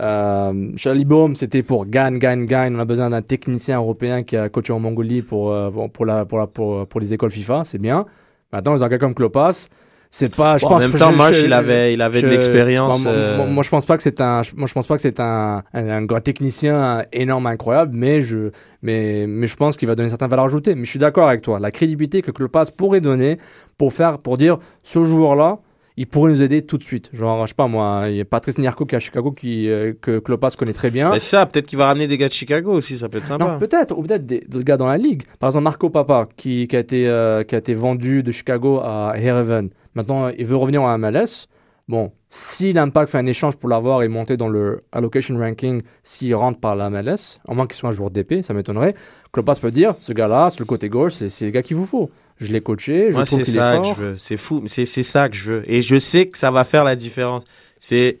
Euh, Charlie Baum, c'était pour gagne, gagne, gagne. On a besoin d'un technicien européen qui a coaché en Mongolie pour, euh, pour, la, pour, la, pour, pour les écoles FIFA, c'est bien. Maintenant, ils ont un gars comme Klopas. C'est pas, je
Bon,
pense
en même temps,
je-
Marsh,
je-
il avait, il avait
je-
de l'expérience. Euh,
moi, moi, je pense pas que c'est un, moi, je pense pas que c'est un, un, un gars technicien énorme, incroyable, mais je, mais, mais je pense qu'il va donner certaines valeurs ajoutées. Mais je suis d'accord avec toi. La crédibilité que Klopas pourrait donner pour faire, pour dire, ce joueur-là, il pourrait nous aider tout de suite. Genre, je sais pas moi, il y a Patrice Nyarko qui est à Chicago qui, euh, que Klopas connaît très bien.
Mais ça, peut-être qu'il va ramener des gars de Chicago aussi, ça peut être sympa.
peut-être, ou peut-être d'autres gars dans la ligue. Par exemple, Marco Papa, qui, qui, a été, euh, qui a été vendu de Chicago à Hereven. Maintenant, il veut revenir en MLS. Bon, si l'Impact fait un échange pour l'avoir et monter dans le allocation ranking s'il rentre par la MLS, à moins qu'il soit un joueur d'épée, ça m'étonnerait, Klopas peut dire, ce gars-là, sur le côté gauche, c'est c'est le gars qu'il vous faut. Je l'ai coaché, je
Moi,
trouve
c'est
qu'il est
ça que je
fort.
veux. C'est fou, mais c'est c'est ça que je veux. Et je sais que ça va faire la différence. C'est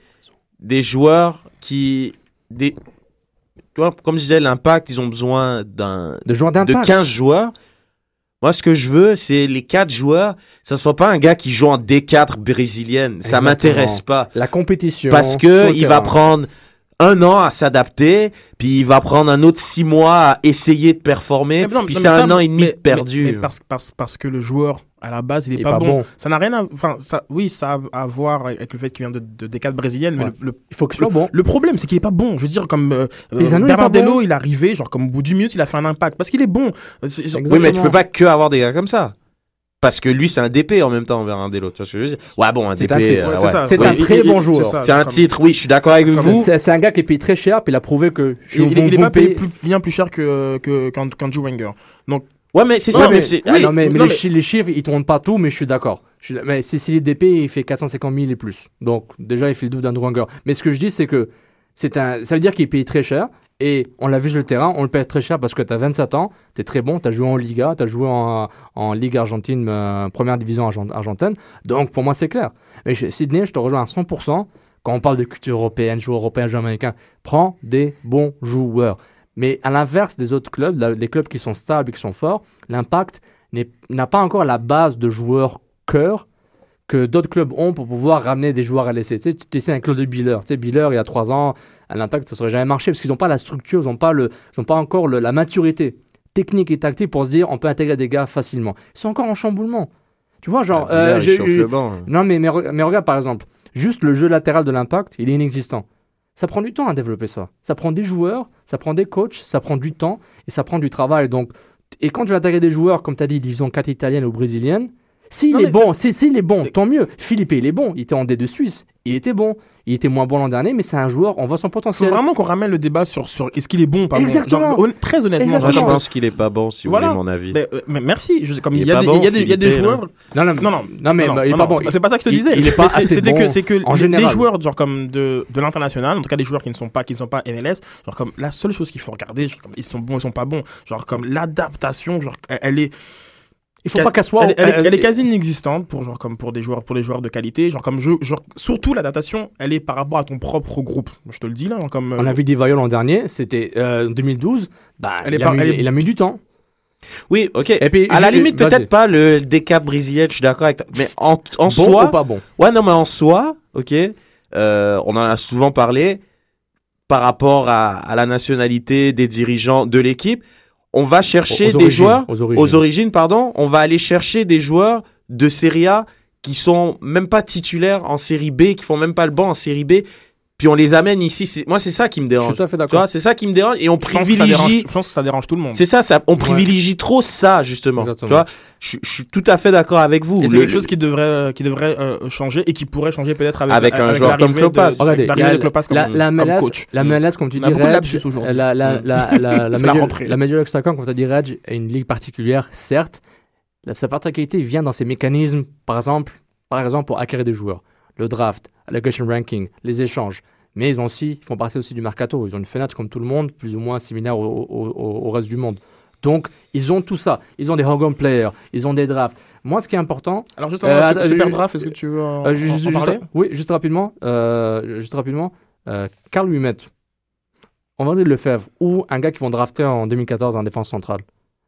des joueurs qui. Des... Tu vois, comme je disais, l'impact, ils ont besoin d'un
De joueurs
de
d'impact.
15 joueurs. Moi, ce que je veux, c'est les 4 joueurs. Ça soit pas un gars qui joue en D4 brésilienne. Ça m'intéresse pas.
La compétition.
Parce que il va prendre un an à s'adapter, puis il va prendre un autre six mois à essayer de performer,
non,
puis c'est un
ça,
an et demi
mais-
de perdu.
mais- mais parce, parce, parce que le joueur, à la base, il est
Il est
pas,
pas
bon.
bon.
Ça n'a rien à. Enfin, ça, oui, ça a à voir avec le fait qu'il vient de, de, des quatre brésiliennes, mais le, le-
Il faut qu'il soit bon.
le problème, c'est qu'il est pas bon. Je veux dire, comme euh,
Pisano, il
Bernardello,
bon.
il est arrivé, genre, comme au bout du minute, il a fait un impact. Parce qu'il est bon.
Oui, mais tu peux pas que avoir des gars comme ça. Parce que lui, c'est un DP en même temps vers un Delo. Tu vois ce que je veux dire? Ouais, bon, un
C'est
DP. euh,
Ouais,
ouais.
ça.
C'est un
il-
très
il-
bon joueur.
C'est un titre, oui, je suis d'accord avec vous.
C'est un gars qui est payé très cher, puis il a prouvé que.
Il, il-
vous-
il est
vous
pas payé plus- bien plus cher que que- qu'Andrew qu'Andrew Wenger.
Ouais, mais c'est ça.
mais-
mais
Oui,
oui,
non, mais, mais
non,
les,
mais-
chi- les chiffres, ils tournent pas tout, mais je suis d'accord. Je Mais si c'est l'IDP, il fait 450 000 et plus. Donc, déjà, il fait le double d'Andrew Wenger. Mais ce que je dis, c'est que c'est un... ça veut dire qu'il est payé très cher. Et on l'a vu sur le terrain, on le paye très cher parce que tu as 27 ans, tu es très bon, tu as joué en Liga, tu as joué en, en Ligue argentine, euh, première division argent- argentine. Donc, pour moi, c'est clair. Mais je- Sydney, je te rejoins à 100%. Quand on parle de culture européenne, joueurs européens, joueurs américains, prends des bons joueurs. Mais à l'inverse des autres clubs, la- les clubs qui sont stables qui sont forts, l'impact n'a pas encore la base de joueurs cœur que d'autres clubs ont pour pouvoir ramener des joueurs à l'essai. Tu sais, tu essaies un club de Biller. Tu sais, Biller, il y a trois ans, à l'impact, ça ne serait jamais marché parce qu'ils n'ont pas la structure, ils n'ont pas, le, ils ont pas encore le- la maturité technique et tactique pour se dire on peut intégrer des gars facilement. Ils sont encore en chamboulement. Tu vois, genre,
Biller,
euh, j'ai eu-
banc.
non, mais, mais, re- mais regarde par exemple, juste le jeu latéral de l'impact, il est inexistant. Ça prend du temps à développer ça. Ça prend des joueurs, ça prend des coachs, ça prend du temps et ça prend du travail. Donc, et quand tu vas attaquer des joueurs, comme tu as dit, disons 4 italiennes ou brésiliennes, s'il est bon, si- s'il est bon, tant mieux. Philippe, il est bon. Il était en D2 Suisse. Il était bon. Il était moins bon l'an dernier, mais c'est un joueur, on voit son
faut
potentiel.
vraiment qu'on ramène le débat sur, sur est-ce qu'il est bon ou pas
Exactement.
bon. Genre, très honnêtement,
Moi, je pense qu'il est pas bon, si vous voulez mon avis.
Mais, euh, mais merci. Je, comme
Il
il, y a
pas
des,
bon,
il y a des, il y a des
Philippe,
joueurs.
Non, non,
Non, non.
Non, mais
non,
bah, il est pas
non,
bon.
c'est pas- ça que je te
Il-
disais.
il est pas assez bon
que c'est que
en
les-
général.
les joueurs genre comme de, de l'international, en tout cas des joueurs qui ne sont pas qui ne sont pas MLS, genre comme la seule chose qu'il faut regarder, genre comme ils sont bons, ils sont pas bons, genre comme l'adaptation, genre elle, elle est
Il faut pas qu'elle soit.
elle, est- elle est-
euh,
elle est quasi inexistante pour genre comme pour des joueurs pour les joueurs de qualité, genre comme genre surtout l'adaptation, elle est par rapport à ton propre groupe. Je te le dis là, genre comme
On
euh,
a vu des l'an dernier, c'était euh, 2012. Bah,
Elle est
il, a mis,
elle est-
il a mis du temps.
Oui, ok.
Et puis,
à la limite, peut-être pas le DK brésilien, je suis d'accord avec toi. Mais en, en
Bon
soi.
ou pas bon?
Ouais, non, mais en soi, ok, euh, on en a souvent parlé par rapport à, à la nationalité des dirigeants de l'équipe. On va chercher
Aux
des
origines,
joueurs
aux origines.
aux origines, pardon. On va aller chercher des joueurs de Serie A qui sont même pas titulaires en Série B, qui font même pas le banc en Série B. Puis on les amène ici. C'est- Moi, c'est ça qui me
Je
dérange.
suis tout à fait d'accord.
c'est ça qui me dérange. Et on
je pense, que ça dérange,
privilégie.
je pense que ça dérange tout le monde.
C'est ça, ça, on
Ouais.
privilégie trop ça, justement.
Exactement.
Tu vois, je, je suis tout à fait d'accord avec vous.
C'est quelque chose qui devrait, qui devrait euh, changer et qui pourrait changer peut-être avec,
Avec un joueur
l'arrivée
comme Klopas.
de-
Regardez,
l'arrivée
il y a
de Klopas comme,
la, la
comme
MLS,
coach.
la MLS, comme tu dis,
aujourd'hui.
la, la, la, la, la,
la
Major-
rentrée.
la Major League Soccer, comme tu as dit, Reg, est une ligue particulière, certes. La, sa particularité vient dans ses mécanismes, par exemple, par exemple pour acquérir des joueurs. Le draft, allocation ranking, les échanges. Mais ils, ont aussi, ils font partie aussi du mercato. Ils ont une fenêtre comme tout le monde, plus ou moins similaire au, au- au- au reste du monde. Donc, ils ont tout ça. Ils ont des home players, ils ont des drafts. Moi, ce qui est important,
Alors juste
Euh,
avant,
att-
Super
euh,
Draft, est-ce que tu veux en,
euh, juste,
en
juste-
parler?
Oui, juste rapidement. euh, juste rapidement. Euh, Carl Humet, André Lefebvre ou un gars qui vont drafter en 2014 en défense centrale.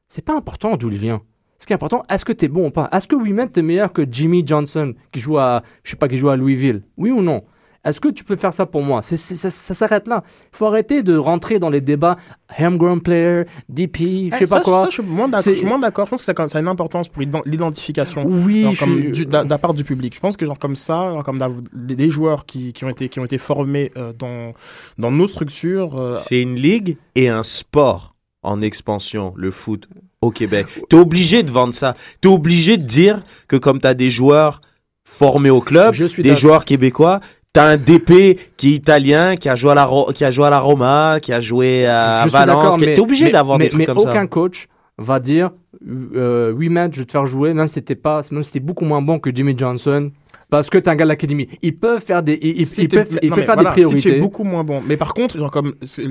C'est pas important d'où il vient. Ce qui est important, est-ce que t'es bon ou pas? Est-ce que Humet est meilleur que Jimmy Johnson qui joue à, je sais pas, qui joue à Louisville? Oui ou non? Est-ce que tu peux faire ça pour moi? C'est- c'est- ça ça s'arrête là. Il faut arrêter de rentrer dans les débats homegrown player, DP, je sais
Eh,
pas
ça,
quoi.
ça, je suis moins d'accord. Je suis moins d'accord. Je pense que ça, ça a une importance pour l'ident- l'identification.
oui,
Genre
je
comme
suis-
du- de la part du public. Je pense que genre comme ça, genre comme des des joueurs qui, qui ont été qui ont été formés euh, dans dans nos structures. euh,
C'est une ligue et un sport en expansion, le foot au Québec. T'es obligé de vendre ça. T'es obligé de dire que comme t'as des joueurs formés au club,
Je suis
des joueurs québécois. T'as un DP qui est italien, qui a joué à la, Ro- qui a joué à la Roma, qui a joué à
Je
Valence. T'es obligé d'avoir des trucs
mais
comme
aucun
ça.
coach va dire euh, 8 matchs, je vais te faire jouer, même si t'étais pas, même si t'es beaucoup moins bon que Jimmy Johnson, parce que t'es un gars de l'académie. Ils peuvent faire des, ils,
Si
ils
t'es-
peuvent, ils
non,
peuvent faire
voilà,
des priorités.
Si tu es beaucoup moins bon. Mais par contre, genre comme c'est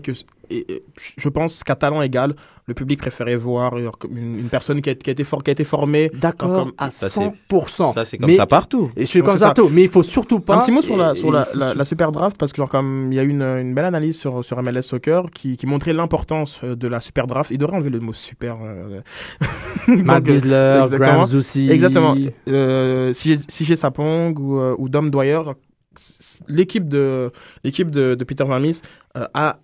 que je pense qu'à talent égal, le public préférait voir une, une personne qui a, qui a été for- qui a été formée.
D'accord, à
Ça, c'est-
100%.
Ça, c'est comme
mais,
ça partout.
Et je suis
Donc,
comme
c'est
ça,
ça.
tout, mais il faut surtout pas.
Un petit mot sur la,
et-
sur
et
la,
il faut
la,
sur-
la super draft parce que genre comme il y a eu une, une belle analyse sur, sur MLS Soccer qui, qui montrait l'importance euh, de la super draft. Il devrait enlever le mot super. euh,
Matt
euh.
Graham.
Exactement. Euh, si si j'ai Sapong ou, euh, ou Dom Dwyer, l'équipe de l'équipe de, Peter Van Mies, euh, a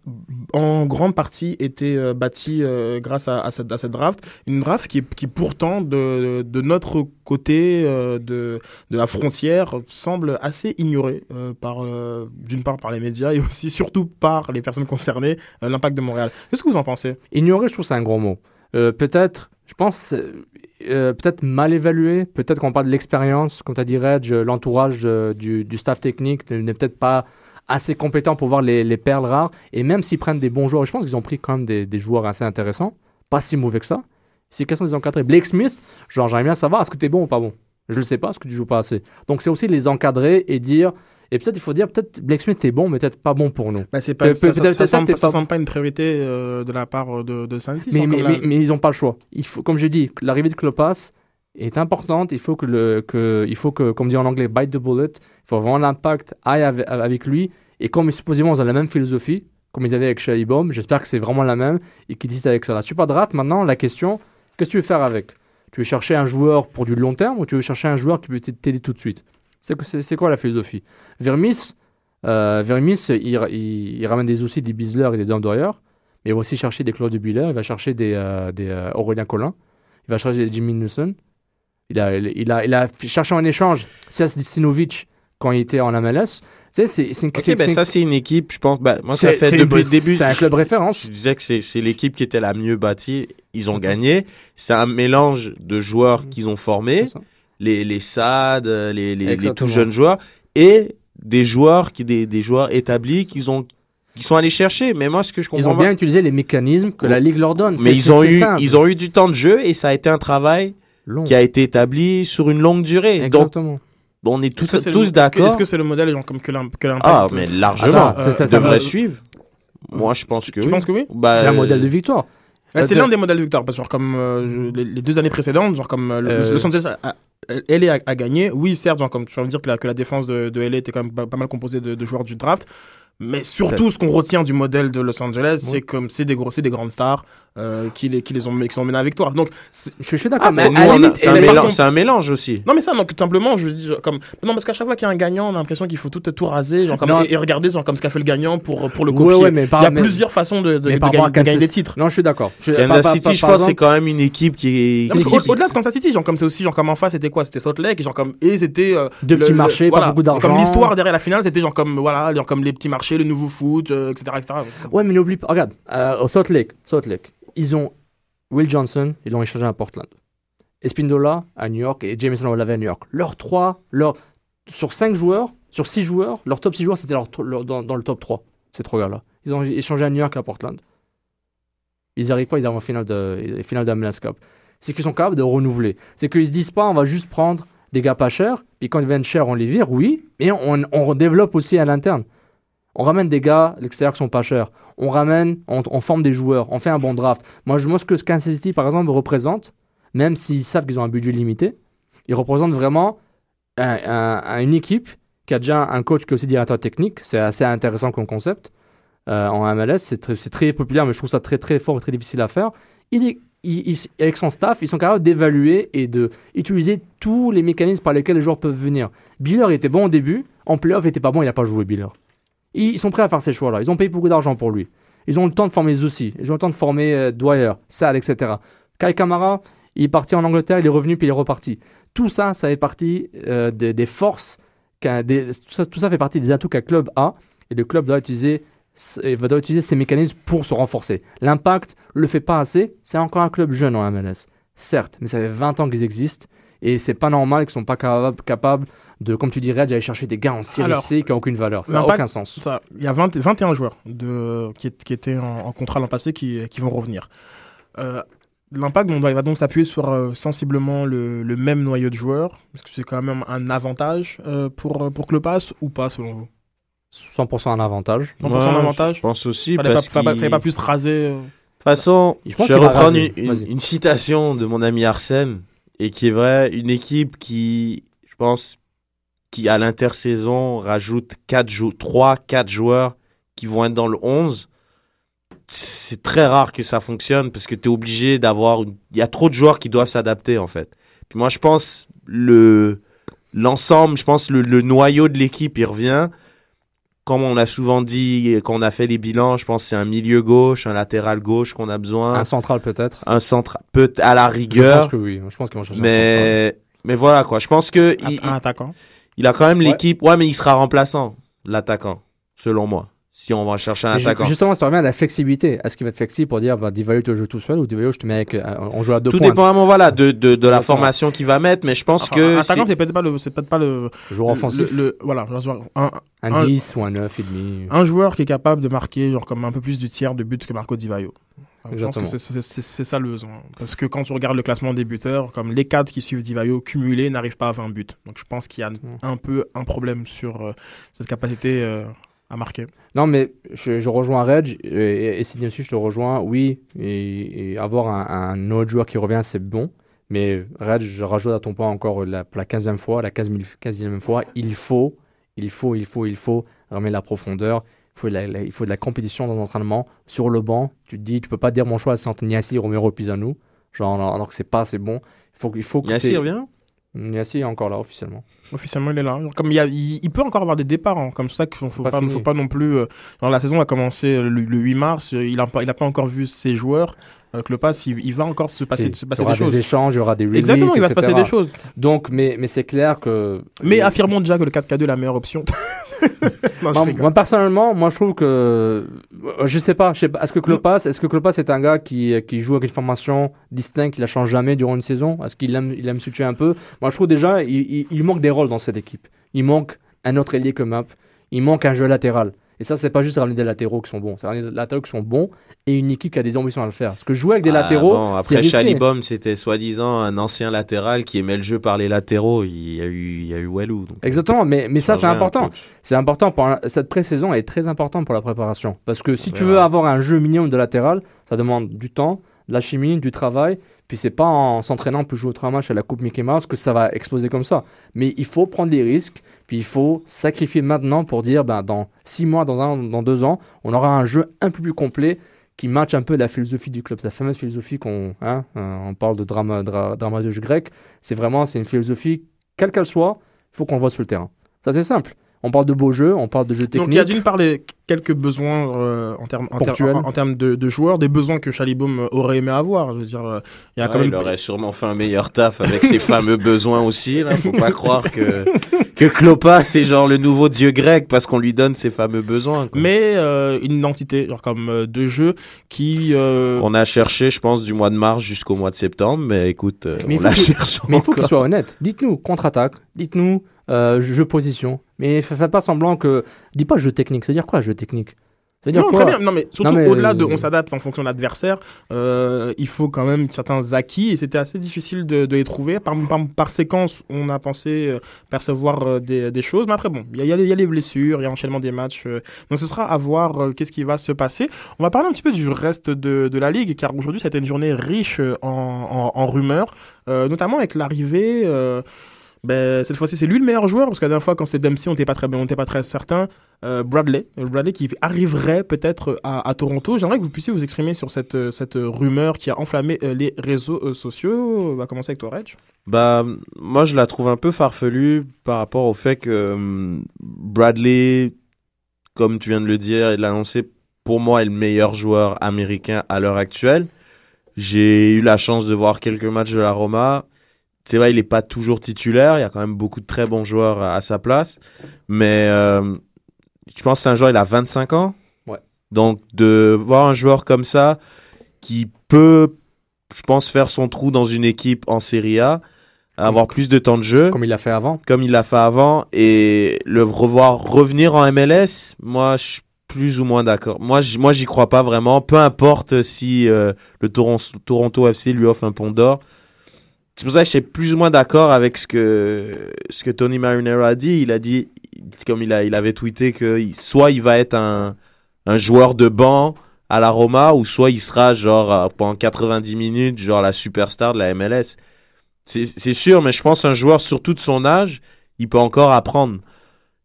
en grande partie été euh, bâtie euh, grâce à, cette, à cette draft. Une draft qui, qui pourtant de, de notre côté euh, de, de la frontière semble assez ignorée par d'une part par les médias et aussi surtout par les personnes concernées, l'impact de Montréal. Qu'est-ce que vous en pensez?
Ignorer, je trouve c'est un gros mot. Peut-être, je pense, euh, peut-être mal évalué. Peut-être qu'on parle de l'expérience, comme tu as dit, Reg, euh, l'entourage euh, du, staff technique n'est peut-être pas assez compétent pour voir les, les perles rares. Et même s'ils prennent des bons joueurs, je pense qu'ils ont pris quand même des, joueurs assez intéressants, pas si mauvais que ça. C'est question des encadrer. Blake Smith, genre, j'aimerais bien savoir, est-ce que tu es bon ou pas bon? Je le sais pas, est-ce que tu joues pas assez? Donc c'est aussi les encadrer et dire. Et peut-être il faut dire, peut-être Blake Smith est bon, mais peut-être pas bon pour nous.
bah, c'est pas,
Pe-
ça, ça, semble,
pas-
une priorité euh, de la part de, de Saint-Denis,
Mais, mais, ils n'ont pas le choix. Il faut, comme je dis, l'arrivée de Klopas est importante. Il faut que, le, que, il faut que, comme dit en anglais, bite the bullet. Il faut vraiment l'impact aille avec, lui. Et comme supposément ils ont la même philosophie, comme ils avaient avec Shai Baum, j'espère que c'est vraiment la même et qu'ils disent avec ça. La Super Draft, maintenant, la question, qu'est-ce que tu veux faire avec? Tu veux chercher un joueur pour du long terme ou tu veux chercher un joueur qui peut t'aider tout de suite? C'est quoi la philosophie? Vermis, euh, Vermis il, il, il ramène des aussi des Bisler et des Dom Dwyer. Mais il va aussi chercher des Claude Buller, il va chercher des, euh, des euh, Aurélien Collin, il va chercher des Jimmy Nelson. Il a, il, a, il a cherché en échange Sinovic quand il était en MLS. C'est c'est une-
Ok,
c'est-
ben ça, c'est une équipe, je pense. ben, moi, ça fait depuis le début.
C'est un club référence.
Je disais que c'est l'équipe qui était la mieux bâtie. Ils ont gagné. C'est un mélange de joueurs qu'ils ont formés. Les, les SAD, euh, les, les, les tout jeunes joueurs, et des joueurs, qui, des, des joueurs établis qu'ils ont qui sont allés chercher. Mais moi, ce que je comprends
Ils ont
pas-
bien utilisé les mécanismes que la Ligue leur donne.
mais ils ont eu,
simple.
ils ont eu du temps de jeu et ça a été un travail
Long.
qui a été établi sur une longue durée. Donc,
Exactement.
on est tous, tous d'accord.
Est-ce que c'est le modèle genre, comme que l'im- que l'impact
Ah, mais largement.
Attends, ça,
devraient
va-
suivre. Moi, je pense que
Tu
oui.
penses que oui
Bah,
c'est un modèle de victoire.
C'est l'un des modèles de victoire parce que genre, comme euh, les, les deux années précédentes, genre comme euh, le-
Euh.
Los Angeles a, a- LA a, gagné. Oui, certes, comme tu vas me dire que la, défense de, de LA était quand même pas, mal composée de joueurs du draft. Mais surtout, ce qu'on retient du modèle de Los Angeles,
Oui.
c'est comme c'est des gros, des grandes stars euh, qui, les, qui les ont, qui sont menées à la victoire. Donc,
Je, suis d'accord.
Ah,
mais
c'est un,
contre-
un mélange aussi.
non, mais ça, donc tout simplement, je dis comme non, parce qu'à chaque fois qu'il y a un gagnant, on a l'impression qu'il faut tout tout raser, genre, comme, et, et regarder genre, comme ce qu'a fait le gagnant pour pour le copier.
ouais, mais par-
Il y a
mais-
plusieurs façons de, de, de
par
gagner, des titres.
Non, je suis d'accord.
Kansas City, je pense, c'est quand même une équipe qui est.
Au-delà de Kansas City, genre comme c'est aussi genre comme en face, c'était quoi? C'était Salt Lake, genre comme et c'était euh,
Deux petits marchés, pas beaucoup d'argent.
Comme l'histoire derrière la finale, c'était genre comme voilà, genre comme les petits marchés, le nouveau foot, euh, etc., etc.
Ouais, mais n'oublie pas. Regarde, euh, au Salt Lake, Salt Lake, ils ont Will Johnson, ils l'ont échangé à Portland. Espindola à New York et Jameson Olave à New York. Leurs trois, leur, sur cinq joueurs, sur six joueurs, leur top 6 joueurs, c'était leur, dans, le top 3, ces trois gars-là. Ils ont échangé à New York et à Portland. Ils arrivent pas, ils arrivent en finale de, finale de la Cup. C'est qu'ils sont capables de renouveler. C'est qu'ils se disent pas, on va juste prendre des gars pas chers, puis quand ils viennent chers, on les vire, oui, mais on, on développe aussi à l'interne. On ramène des gars l'extérieur qui sont pas chers. On ramène, on, on forme des joueurs, on fait un bon draft. Moi, je ce que Kansas City, par exemple, représente, même s'ils savent qu'ils ont un budget limité, ils représentent vraiment un- un- un- une équipe qui a déjà un coach qui est aussi directeur technique. C'est assez intéressant comme concept. Euh, en MLS, c'est très, très populaire, mais je trouve ça très très fort et très difficile à faire. Il il- avec son staff, ils sont capables d'évaluer et d'utiliser tous les mécanismes par lesquels les joueurs peuvent venir. Biller était bon au début, en playoff, il était pas bon, il n'a pas joué Biller. Ils, sont prêts à faire ces choix-là. Ils ont payé beaucoup d'argent pour lui. Ils ont le temps de former Zussi. Ils ont le temps de former euh, Dwyer, Sad, etc. Kai Kamara, il est parti en Angleterre, il est revenu, puis il est reparti. Tout ça, ça fait partie euh, des, forces, tout, ça, fait partie des atouts qu'un club a. Et le club doit utiliser, doit utiliser ces mécanismes pour se renforcer. L'impact le fait pas assez. C'est encore un club jeune en MLS. Certes, mais ça fait 20 ans qu'ils existent. Et c'est pas normal qu'ils sont pas capables de, comme tu dirais, d'aller chercher des gars en série
Alors,
C qui n'ont aucune valeur. Ça n'a aucun sens.
Il y a 20 21 joueurs de, qui, qui étaient en, en contrat l'an passé qui, qui vont revenir. Euh, L'impact on doit- il va donc s'appuyer sur euh, sensiblement le, le même noyau de joueurs. Est-ce que c'est quand même un avantage euh, pour, pour Klopas ou pas selon vous?
100% un avantage.
100%
Moi,
avantage
Je pense aussi
Fallait
parce
fallait pas- fallait pas plus raser. euh,
De toute façon,
Je
vais reprendre une, une citation de mon ami Arsène, et qui est vrai, une équipe qui, je pense, qui à l'intersaison rajoute 4 jou 3, 4 joueurs qui vont être dans le 11, c'est très rare que ça fonctionne parce que tu es obligé d'avoir... une- Il y a trop de joueurs qui doivent s'adapter en fait. Puis moi je pense le l'ensemble, je pense le, le noyau de l'équipe il revient. Comme on a souvent dit quand on a fait les bilans, je pense que c'est un milieu gauche, un latéral gauche qu'on a besoin,
Un central peut-être.
un centre peut à la
Je
rigueur,
pense que oui. Je pense qu'ils vont chercher un central.
mais mais voilà quoi. Je pense que il,
un attaquant.
il a quand même l'équipe. Ouais, mais il sera remplaçant l'attaquant, selon moi. Si on va chercher un
Mais
attaquant.
Justement, ça revient à la flexibilité. Est-ce qu'il va être flexible pour dire, bah, Divayo te joue tout seul ou Divayo je te mets avec, euh, on joue à deux
Tout
points.
dépend vraiment voilà de, de, de la formation qu'il va mettre, mais je pense
Enfin,
que
un attaquant,
c'est-
peut-être pas le, c'est peut-être pas le,
Joueur offensif,
le, le- voilà, un,
un
un-
10 ou un 9 et demi.
un joueur qui est capable de marquer genre comme un peu plus du tiers de buts que Marco Di Vaio. Je pense que c'est- ça le besoin. Parce que quand tu regardes le classement des buteurs, comme les quatre qui suivent Di Vaio cumulés n'arrivent pas à 20 buts. Donc je pense qu'il y a un peu un problème sur euh, cette capacité euh, à marquer.
Non, mais je, je rejoins Reg et, et Sidney aussi, je te rejoins. Oui, et, et avoir un, un autre joueur qui revient, c'est bon. Mais Reg, je rajoute à ton point encore la, pour la 15e fois, la 15 15e fois, il faut, il faut, il faut, il faut remettre la profondeur. Il faut, de la, la- il faut de la compétition dans l'entraînement. Sur le banc, tu te dis, tu peux pas dire mon choix, c'est entre Niassi, Romero, Pisano. Genre, alors, alors que c'est pas assez bon. Il faut, il faut que
Yassi
t'aies-
revient?
Niassi est encore là officiellement.
Officiellement, il est là. Comme il, y a- il, il peut encore avoir des départs, hein, comme ça qu'il faut, faut
Pas
faut pas non plus. euh, genre, la saison a commencé le, le 8 mars. euh, Il a pas, il a pas encore vu ses joueurs. Le pass, il, il va encore se passer, se
il y aura
des choses.
échanges, il y aura des releases,
Exactement, il va se passer des choses.
Donc, mais, mais c'est clair que.
Mais
Euh,
affirmons déjà que le 4K2 est la meilleure option. Non,
Moi, personnellement, moi je trouve que euh, je sais pas, je sais pas. Est-ce que Klopas, est-ce que Klopas est un gars qui, qui joue avec une formation distincte, qui la change jamais durant une saison? Est-ce qu'il aime, il aime switcher un peu? Moi je trouve déjà il, il, il manque des rôles dans cette équipe. Il manque un autre ailier que Map. Il manque un jeu latéral. Et ça, c'est pas juste ramener des latéraux qui sont bons. C'est ramener des latéraux qui sont bons et une équipe qui a des ambitions à le faire. Parce que jouer avec des
Ah,
latéraux,
bon, après. Chalibom, c'était soi-disant un ancien latéral qui aimait le jeu par les latéraux. Il y a eu, il y a eu Walou. donc.
Exactement, mais, mais ça c'est important. C'est important. Pour cette pré-saison est très importante pour la préparation. Parce que si tu veux avoir un jeu minimum de latéral, ça demande du temps, de la chimie, du travail. Puis c'est pas en s'entraînant pour jouer au trois matchs à la Coupe Mickey Mouse que ça va exploser comme ça. Mais il faut prendre des risques. Puis il faut sacrifier maintenant pour dire ben, dans six mois, dans un, dans deux ans, on aura un jeu un peu plus complet qui match un peu la philosophie du club. La fameuse philosophie qu'on hein, euh, on parle de drama, dra, dramaturge grec. C'est vraiment c'est une philosophie, quelle qu'elle soit, il faut qu'on le voit sur le terrain. Ça c'est simple. On parle de beaux jeux, on parle de jeux
Donc il y a
techniques.
d'une part les quelques besoins euh, en termes en, ter- en- en termes de, de joueurs, des besoins que Chaliboum aurait aimé avoir. Je veux dire, euh, il y a
Ouais,
quand même.
Il aurait sûrement fait un meilleur taf avec ses fameux besoins aussi. Là. Faut pas croire que, que Clopas, c'est genre le nouveau dieu grec parce qu'on lui donne ses fameux besoins. quoi.
Mais euh, une identité, genre comme euh, de jeu qui. euh,
On a cherché, je pense, du mois de mars jusqu'au mois de septembre, mais écoute,
Mais
on
faut
l'a
qu'il-
cherché
Mais il faut qu'il soit honnête. Dites-nous contre-attaque, dites-nous jeu position. Mais fa- faites pas semblant que. Dis pas jeu technique. Ça veut dire quoi jeu technique?
Non,
quoi
très bien. Non, mais surtout
mais,
au-delà de
euh,
on s'adapte en fonction de l'adversaire, euh, il faut quand même certains acquis et c'était assez difficile de, de les trouver. Par, par, par séquence, on a pensé euh, percevoir euh, des, des choses, mais après, bon, il y y a les- il y a les blessures, il y a l'enchaînement des matchs. euh, donc ce sera à voir euh, qu'est-ce qui va se passer. On va parler un petit peu du reste de, de la ligue, car aujourd'hui, c'était une journée riche euh, en, en, en rumeurs, euh, notamment avec l'arrivée. Euh, ben, cette fois-ci, c'est lui le meilleur joueur, parce que la dernière fois, quand c'était Dempsey, on n'était pas très, on très certain. Euh, Bradley, euh, Bradley qui arriverait peut-être à, Toronto. J'aimerais que vous puissiez vous exprimer sur cette, euh, cette rumeur qui a enflammé euh, les réseaux euh, sociaux. On va commencer avec toi, Reg.
Bah, moi, je la trouve un peu farfelue par rapport au fait que hum, Bradley, comme tu viens de le dire et de l'annoncer, pour moi, est le meilleur joueur américain à l'heure actuelle. J'ai eu la chance de voir quelques matchs de la Roma. C'est vrai, il n'est pas toujours titulaire. Il y a quand même beaucoup de très bons joueurs à, à sa place. Mais euh, je pense que c'est un joueur, il a 25 ans.
Ouais.
Donc, de voir un joueur comme ça qui peut, je pense, faire son trou dans une équipe en Serie A, avoir plus de temps de jeu
Comme il l'a fait avant.
comme il l'a fait avant et le revoir revenir en MLS, moi je suis plus ou moins d'accord. Moi j- moi j'y crois pas vraiment, peu importe si euh, le Toron- Toronto FC lui offre un pont d'or. C'est pour ça que je suis plus ou moins d'accord avec ce que ce que Tony Marinero a dit, il a dit comme il a il avait tweeté que soit il va être un un joueur de banc à la Roma ou soit il sera genre euh, pendant 90 minutes genre la superstar de la MLS. C'est c'est sûr, mais je pense un joueur surtout de son âge, il peut encore apprendre.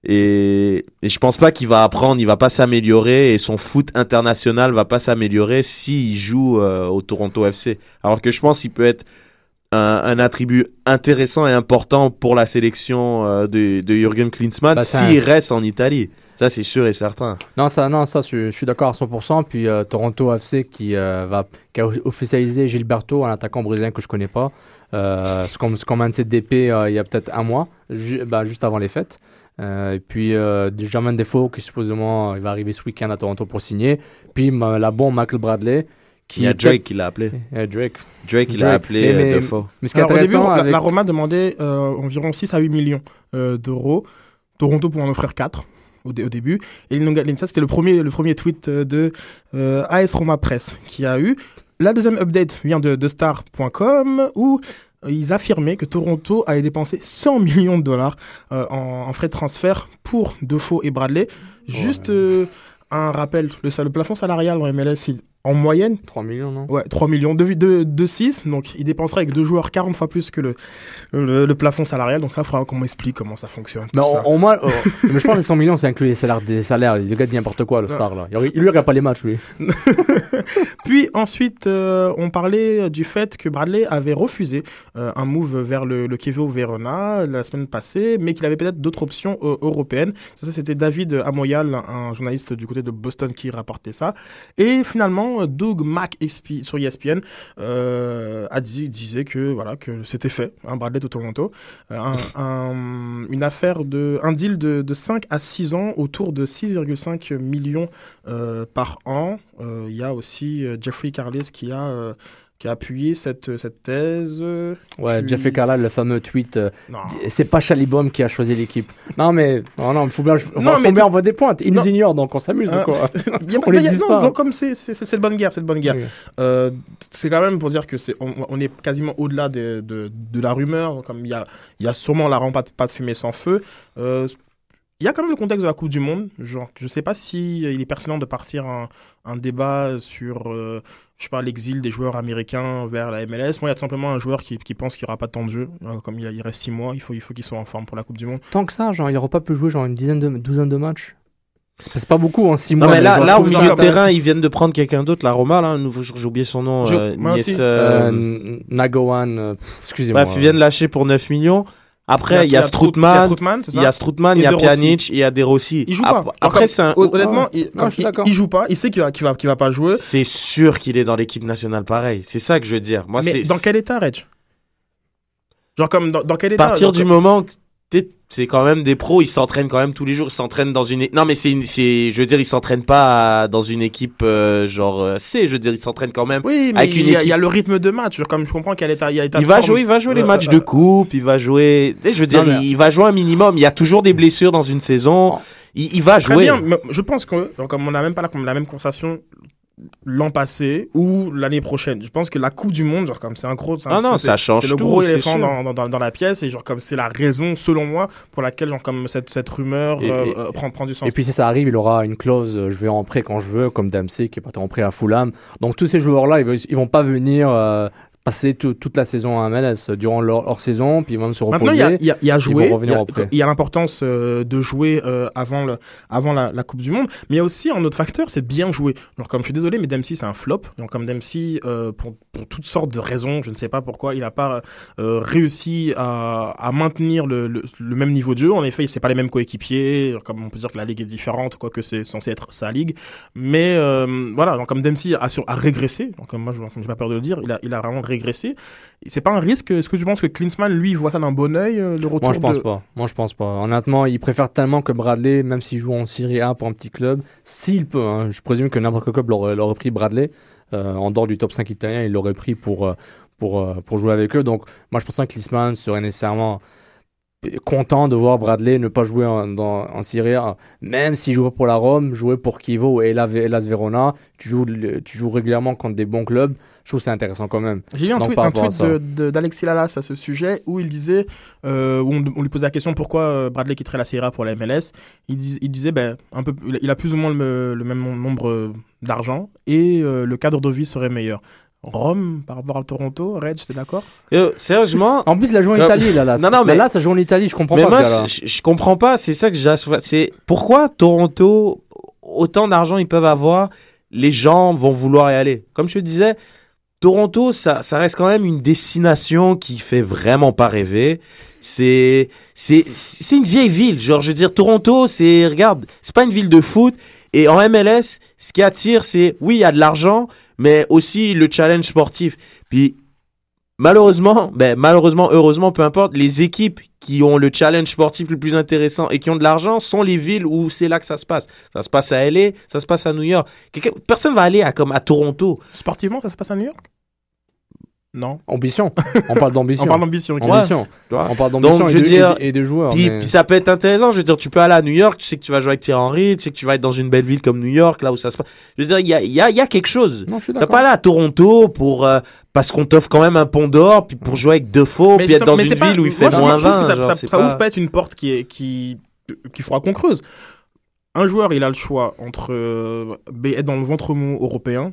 Et, et je pense pas qu'il va apprendre, il va pas s'améliorer et son foot international va pas s'améliorer s'il joue euh, au Toronto FC. Alors que je pense qu'il peut être un, un attribut intéressant et important pour la sélection euh, de, de Jürgen Klinsmann
Bah,
s'il
un-
reste en Italie. Ça, c'est sûr et certain.
Non, ça, non, ça, je, je suis d'accord à 100%. Puis euh, Toronto FC qui, euh, va, qui a officialisé Gilberto, un attaquant brésilien que je connais pas. C'est comme, comme un de ses DP il y a peut-être un mois, ju- bah, juste avant les fêtes. Et puis Jermaine Defoe qui supposément il va arriver ce week-end à Toronto pour signer. Puis la bombe Michael Bradley. Qui
Il y a Drake qui l'a appelé.
Euh, Drake.
Drake, il
Drake.
a appelé
Mais- mais-
euh, Defoe.
Mais ce qui est
Alors, au début, la,
avec...
la Roma demandait euh, environ 6 à 8 millions euh, d'euros. Toronto pour en offrir 4 au, dé- au début. Et ça, c'était le premier, le premier tweet de euh, AS Roma Press qui a eu. La deuxième update vient de, de star.com où ils affirmaient que Toronto avait dépensé 100 millions de dollars euh, en, en frais de transfert pour Defoe et Bradley. Juste euh, un rappel, le, plafond salarial dans MLS, il- en moyenne,
3 millions, non?
Ouais, 3 millions, 2, 2, 2 6. Donc, il dépenserait avec deux joueurs 40 fois plus que le, le, le plafond salarial. Donc, là, il faudra qu'on m'explique comment ça fonctionne. tout
Mais
ça.
au, moins, oh, mais je pense que les 100 millions, c'est inclus les salaires, des salaires. Le gars dit n'importe quoi, le star, là. Il, il lui regarde pas les matchs, lui.
Puis, ensuite, euh, on parlait du fait que Bradley avait refusé euh, un move vers le, le Chievo Verona la semaine passée, mais qu'il avait peut-être d'autres options euh, européennes. Ça, c'était David Amoyal, un journaliste du côté de Boston, qui rapportait ça. Et finalement, Doug expi- sur ESPN euh, a dit, disait que voilà que c'était fait, un Bradley de Toronto, Euh, un, un- une affaire de un deal de, de 5 à 6 ans autour de 6,5 millions euh, par an. Il y a aussi Jeffrey Carles qui a qui a appuyé cette cette thèse. Euh,
Ouais,
Puis-
Jeffrey Carlisle, le fameux tweet. euh, c'est pas Chalibom qui a choisi l'équipe. Non, mais non, non, il faut bien, faut,
Non,
faut
mais
bien envoyer des pointes. Ils
Non.
nous ignorent, donc on s'amuse,
Ah.
quoi.
Il y a pas-
On les
il y a-
dit
non,
pas.
non, comme c'est de bonne guerre, c'est de bonne guerre.
Oui.
Euh, c'est quand même pour dire que c'est on, on est quasiment au-delà de, de, de la rumeur. Comme il y a y a sûrement la rampe pas, pas de fumée sans feu. Euh, il y a quand même le contexte de la Coupe du Monde. Genre, je sais pas si euh, il est pertinent de partir un, un débat sur, euh, je sais pas, l'exil des joueurs américains vers la MLS. Moi, il y a tout simplement un joueur qui, qui pense qu'il n'y aura pas temps de jeu. Euh, comme il, y a- il reste six mois, il faut, il faut qu'il soit en forme pour la Coupe du Monde.
Tant que ça, genre, il n'aura pas pu jouer genre une dizaine de, douzaine de matchs. C'est pas beaucoup en 6
Non,
mois.
mais là, au milieu de terrain, ils viennent de prendre quelqu'un d'autre, la Roma, là. J'ai oublié son nom. Euh, Nies-
euh,
euh,
Nagowan, euh, excusez-moi.
Bref, ils viennent lâcher pour 9 millions. Après, il y a
c'est
il y a
Et
il y a. Pjanic, il y a De Rossi.
Il joue pas.
Après, c'est un-
Hon- Honnêtement, il,
suis
il-
d'accord.
il joue pas. Il sait qu'il va, qu'il va, qu'il va pas jouer.
c'est sûr qu'il est dans l'équipe nationale pareil. C'est ça que je veux dire. Moi,
mais
c'est
dans quel état, Reg? Genre comme dans, dans quel état
à partir
genre
du
comme-
moment c'est quand même des pros, ils s'entraînent quand même tous les jours, ils s'entraînent dans une Non mais c'est une- c'est je veux dire ils s'entraînent pas à- dans une équipe euh, genre euh, C, je veux dire ils s'entraînent quand même.
Oui, mais
Avec
il
une
y, a,
équipe-
il y a le rythme de match. Comme je comprends quel état il y a état
Il
de
va
forme.
jouer, il va jouer les
Euh,
matchs
euh,
de coupe, il va jouer. Je veux dire,
Non,
il, il va jouer un minimum. Il y a toujours des blessures dans une saison. Il, il va
Très
jouer.
bien, mais je pense que comme on n'a même pas la, la même conversation l'an passé ou l'année prochaine. Je pense que la Coupe du Monde, genre comme c'est un gros, un-
Ah non,
c'est-
ça change
C'est le gros éléphant dans, dans, dans la pièce et genre comme c'est la raison, selon moi, pour laquelle genre comme cette, cette rumeur
Et-
euh,
et-
euh, prend, prend du sens.
Et puis si ça arrive, il aura une clause euh, je vais en prêt quand je veux, comme Dempsey qui est parti en prêt à Fulham. Donc tous ces joueurs-là, ils, veulent- ils vont pas venir passer tout- toute la saison à MLS durant leur, leur saison, puis ils vont se reposer.
Maintenant, il y a, il y a- il y a il y. Il l'importance euh, de jouer euh, avant, le, avant la, la Coupe du Monde. Mais il y a aussi un autre facteur, c'est de bien jouer. Genre, comme je suis désolé, mais Dempsey, c'est un flop. Donc, comme Dempsey, euh, pour, pour toutes sortes de raisons, je ne sais pas pourquoi, il n'a pas réussi à, à maintenir le, le, le même niveau de jeu. En effet, c'est pas les mêmes coéquipiers. Comme on peut dire que la ligue est différente, quoique c'est censé être sa ligue. Mais voilà, donc, comme Dempsey a, sur- a régressé, donc comme moi, je n'ai pas peur de le dire, il a, il a vraiment régressé. Et C'est pas un risque? Est-ce que tu penses que Klinsmann, lui, voit ça d'un bon oeil, euh, le retour
Moi, je pense
de...
pas. Moi, je pense pas. Honnêtement, il préfère tellement que Bradley, même s'il joue en Serie A pour un petit club, s'il peut. hein, je présume que n'importe quel club l'aurait pris Bradley. euh, en dehors du top 5 italien, il l'aurait pris pour, euh, pour, pour jouer avec eux. Donc, moi, je pense pas que Klinsmann serait nécessairement content de voir Bradley ne pas jouer en, dans, en Syrie, même s'il pas pour la Rome, jouer pour Kivo et la- Hellas Verona, tu joues, tu joues régulièrement contre des bons clubs, je trouve c'est intéressant quand même.
J'ai vu un tweet, un d'Alexis Lalas à ce sujet où il disait, euh, où on, on lui posait la question pourquoi euh, Bradley quitterait la Serie A pour la MLS. Il, dis- il disait, ben, un peu, il a- plus ou moins le, le même nombre d'argent et euh, le cadre de vie serait meilleur. Rome par rapport à Toronto, Reg, t'es d'accord?
Yo, sérieusement,
En plus, il a joué en
Comme-
Italie, là. là.
Non, non, mais-
Là, ça joue en Italie, je comprends
mais
pas.
moi,
ce
je, je- comprends pas. C'est ça que j'ai. C'est pourquoi Toronto, autant d'argent ils peuvent avoir, les gens vont vouloir y aller? Comme je te disais, Toronto, ça, ça reste quand même une destination qui fait vraiment pas rêver. C'est, c'est, c'est une vieille ville. Genre, je veux dire, Toronto, c'est, regarde, c'est pas une ville de foot. Et en MLS, ce qui attire, c'est, oui, il y a de l'argent, mais aussi le challenge sportif. Puis, malheureusement, ben, malheureusement, heureusement, peu importe, les équipes qui ont le challenge sportif le plus intéressant et qui ont de l'argent sont les villes où c'est là que ça se passe. Ça se passe à LA, ça se passe à New York. Personne va aller à, comme à Toronto.
Sportivement, ça se passe à New York? Non.
Ambition. On parle d'ambition.
On parle d'ambition. ok.
Ambition.
tu vois.
On parle d'ambition
Donc,
et,
je veux
de-
dire-
et de- et de joueurs.
Puis,
mais-
puis ça peut être intéressant. Je veux dire, tu peux aller à New York, tu sais que tu vas jouer avec Thierry Henry, tu sais que tu vas être dans une belle ville comme New York, là où ça se passe. Je veux dire, il y a, il y, a, y a quelque chose.
Non, je suis
T'as
d'accord.
pas aller à Toronto pour euh, parce qu'on t'offre quand même un pont d'or, puis pour jouer avec Defoe, puis être dans une
pas-
ville où il fait moins
je trouve
20.
que ça,
genre,
ça,
c'est
ça
pas-
ouvre pas être une porte qui est qui qu'il faudra qu'on creuse. Un joueur, il a le choix entre euh, être dans le ventre mou européen,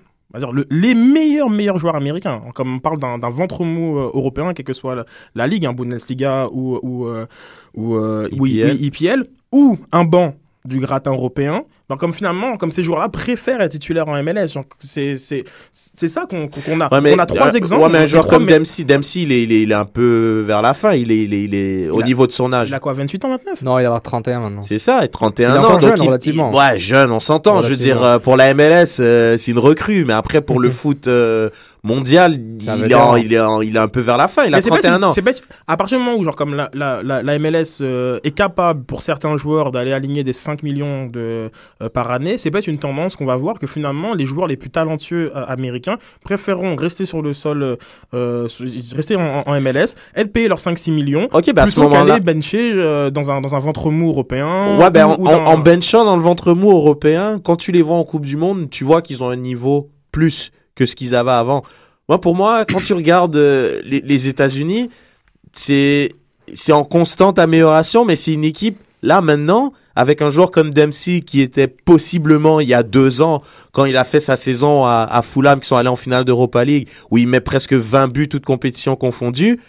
le- les meilleurs meilleurs joueurs américains. Comme on parle d'un ventre mou euh, européen, quelle que soit la, la ligue, hein, Bundesliga ou ou euh, ou, euh, ou I-
IPL.
oui, IPL, ou un banc du gratin européen. Donc comme finalement, comme ces joueurs-là préfèrent être titulaires en MLS. C'est c'est c'est ça qu'on qu'on a.
Ouais, mais,
on a trois
euh,
exemples.
Ouais, mais un joueur comme
me-
Dempsey, Dempsey, il est, il est, il est un peu vers la fin. Il est, il est, il est au
a-
niveau de son âge.
Il a quoi, 28 ans, 29
Non, il va avoir 31 maintenant.
C'est ça, et 31
Il est
ans.
encore
donc
jeune,
il-
relativement.
il- ouais, jeune, on s'entend. Je veux dire, euh, pour la MLS, euh, c'est une recrue. Mais après, pour le foot euh, mondial, il est, en- il, est en- il est un peu vers la fin. Il a
Mais bête,
31 ans.
C'est bête. À partir du moment où, genre, comme la, la, la, la MLS euh, est capable, pour certains joueurs, d'aller aligner des 5 millions de, euh, par année, c'est peut-être une tendance qu'on va voir que finalement, les joueurs les plus talentueux euh, américains préféreront rester sur le sol, rester en, en MLS, être payés leurs 5-6 millions,
Ok, bah
plutôt qu'aller bencher dans, un, dans un ventre mou européen.
Ouais, ben,
ou-
en,
ou
en,
dans-
en benchant dans le ventre mou européen, quand tu les vois en Coupe du Monde, tu vois qu'ils ont un niveau plus que ce qu'ils avaient avant. Moi, pour moi, quand tu regardes euh, les, États-Unis, c'est c'est en constante amélioration, mais c'est une équipe là maintenant avec un joueur comme Dempsey qui était possiblement il y a deux ans quand il a fait sa saison à, à Fulham qui sont allés en finale d'Europa League où il met presque 20 buts toutes compétitions confondues.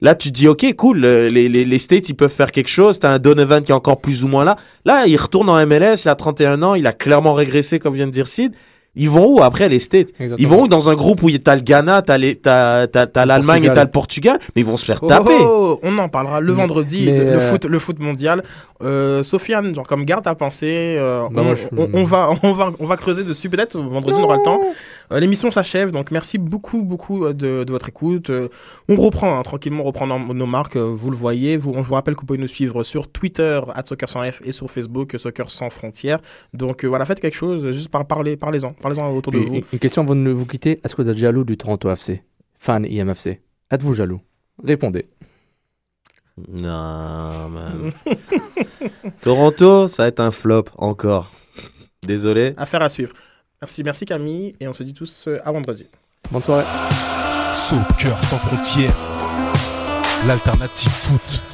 Là, tu te dis, ok, cool, euh, les, les, les States, ils peuvent faire quelque chose. T'as un Donovan qui est encore plus ou moins là. Là, il retourne en MLS, il a 31 ans, il a clairement régressé, comme vient de dire Sid. Ils vont où après les States?
Exactement.
Ils vont où dans un groupe où t'as le Ghana, t'as les- t'as- t'as- t'as l'Allemagne et t'as le Portugal, mais ils vont se faire
Oh,
taper.
oh, on en parlera le vendredi,
mais,
le, le
euh,
foot, le foot mondial. Euh, Sofiane, genre comme garde ta pensée, euh,
Bah,
on,
moi, je-
on- on va, on va, on va creuser dessus. Peut-être vendredi on aura le temps. Euh, L'émission s'achève, donc merci beaucoup, beaucoup euh, de, de votre écoute. Euh, on reprend hein, tranquillement, on reprend nos, nos marques. euh, vous le voyez. Vous, on vous rappelle que vous pouvez nous suivre sur Twitter @soccer100f et sur Facebook Soccer sans frontières. Donc euh, voilà, faites quelque chose, juste par parler, parlez-en, parlez-en autour de vous.
une- Une question avant de vous quitter. Est-ce que vous êtes jaloux du Toronto FC Fan IMFC Êtes-vous jaloux? Répondez.
Non, man. Toronto, ça va être un flop encore. Désolé.
Affaire à suivre. Merci, merci Camille, et on se dit tous euh, à vendredi.
Bonne soirée.
Soccer sans frontières, l'alternative foot.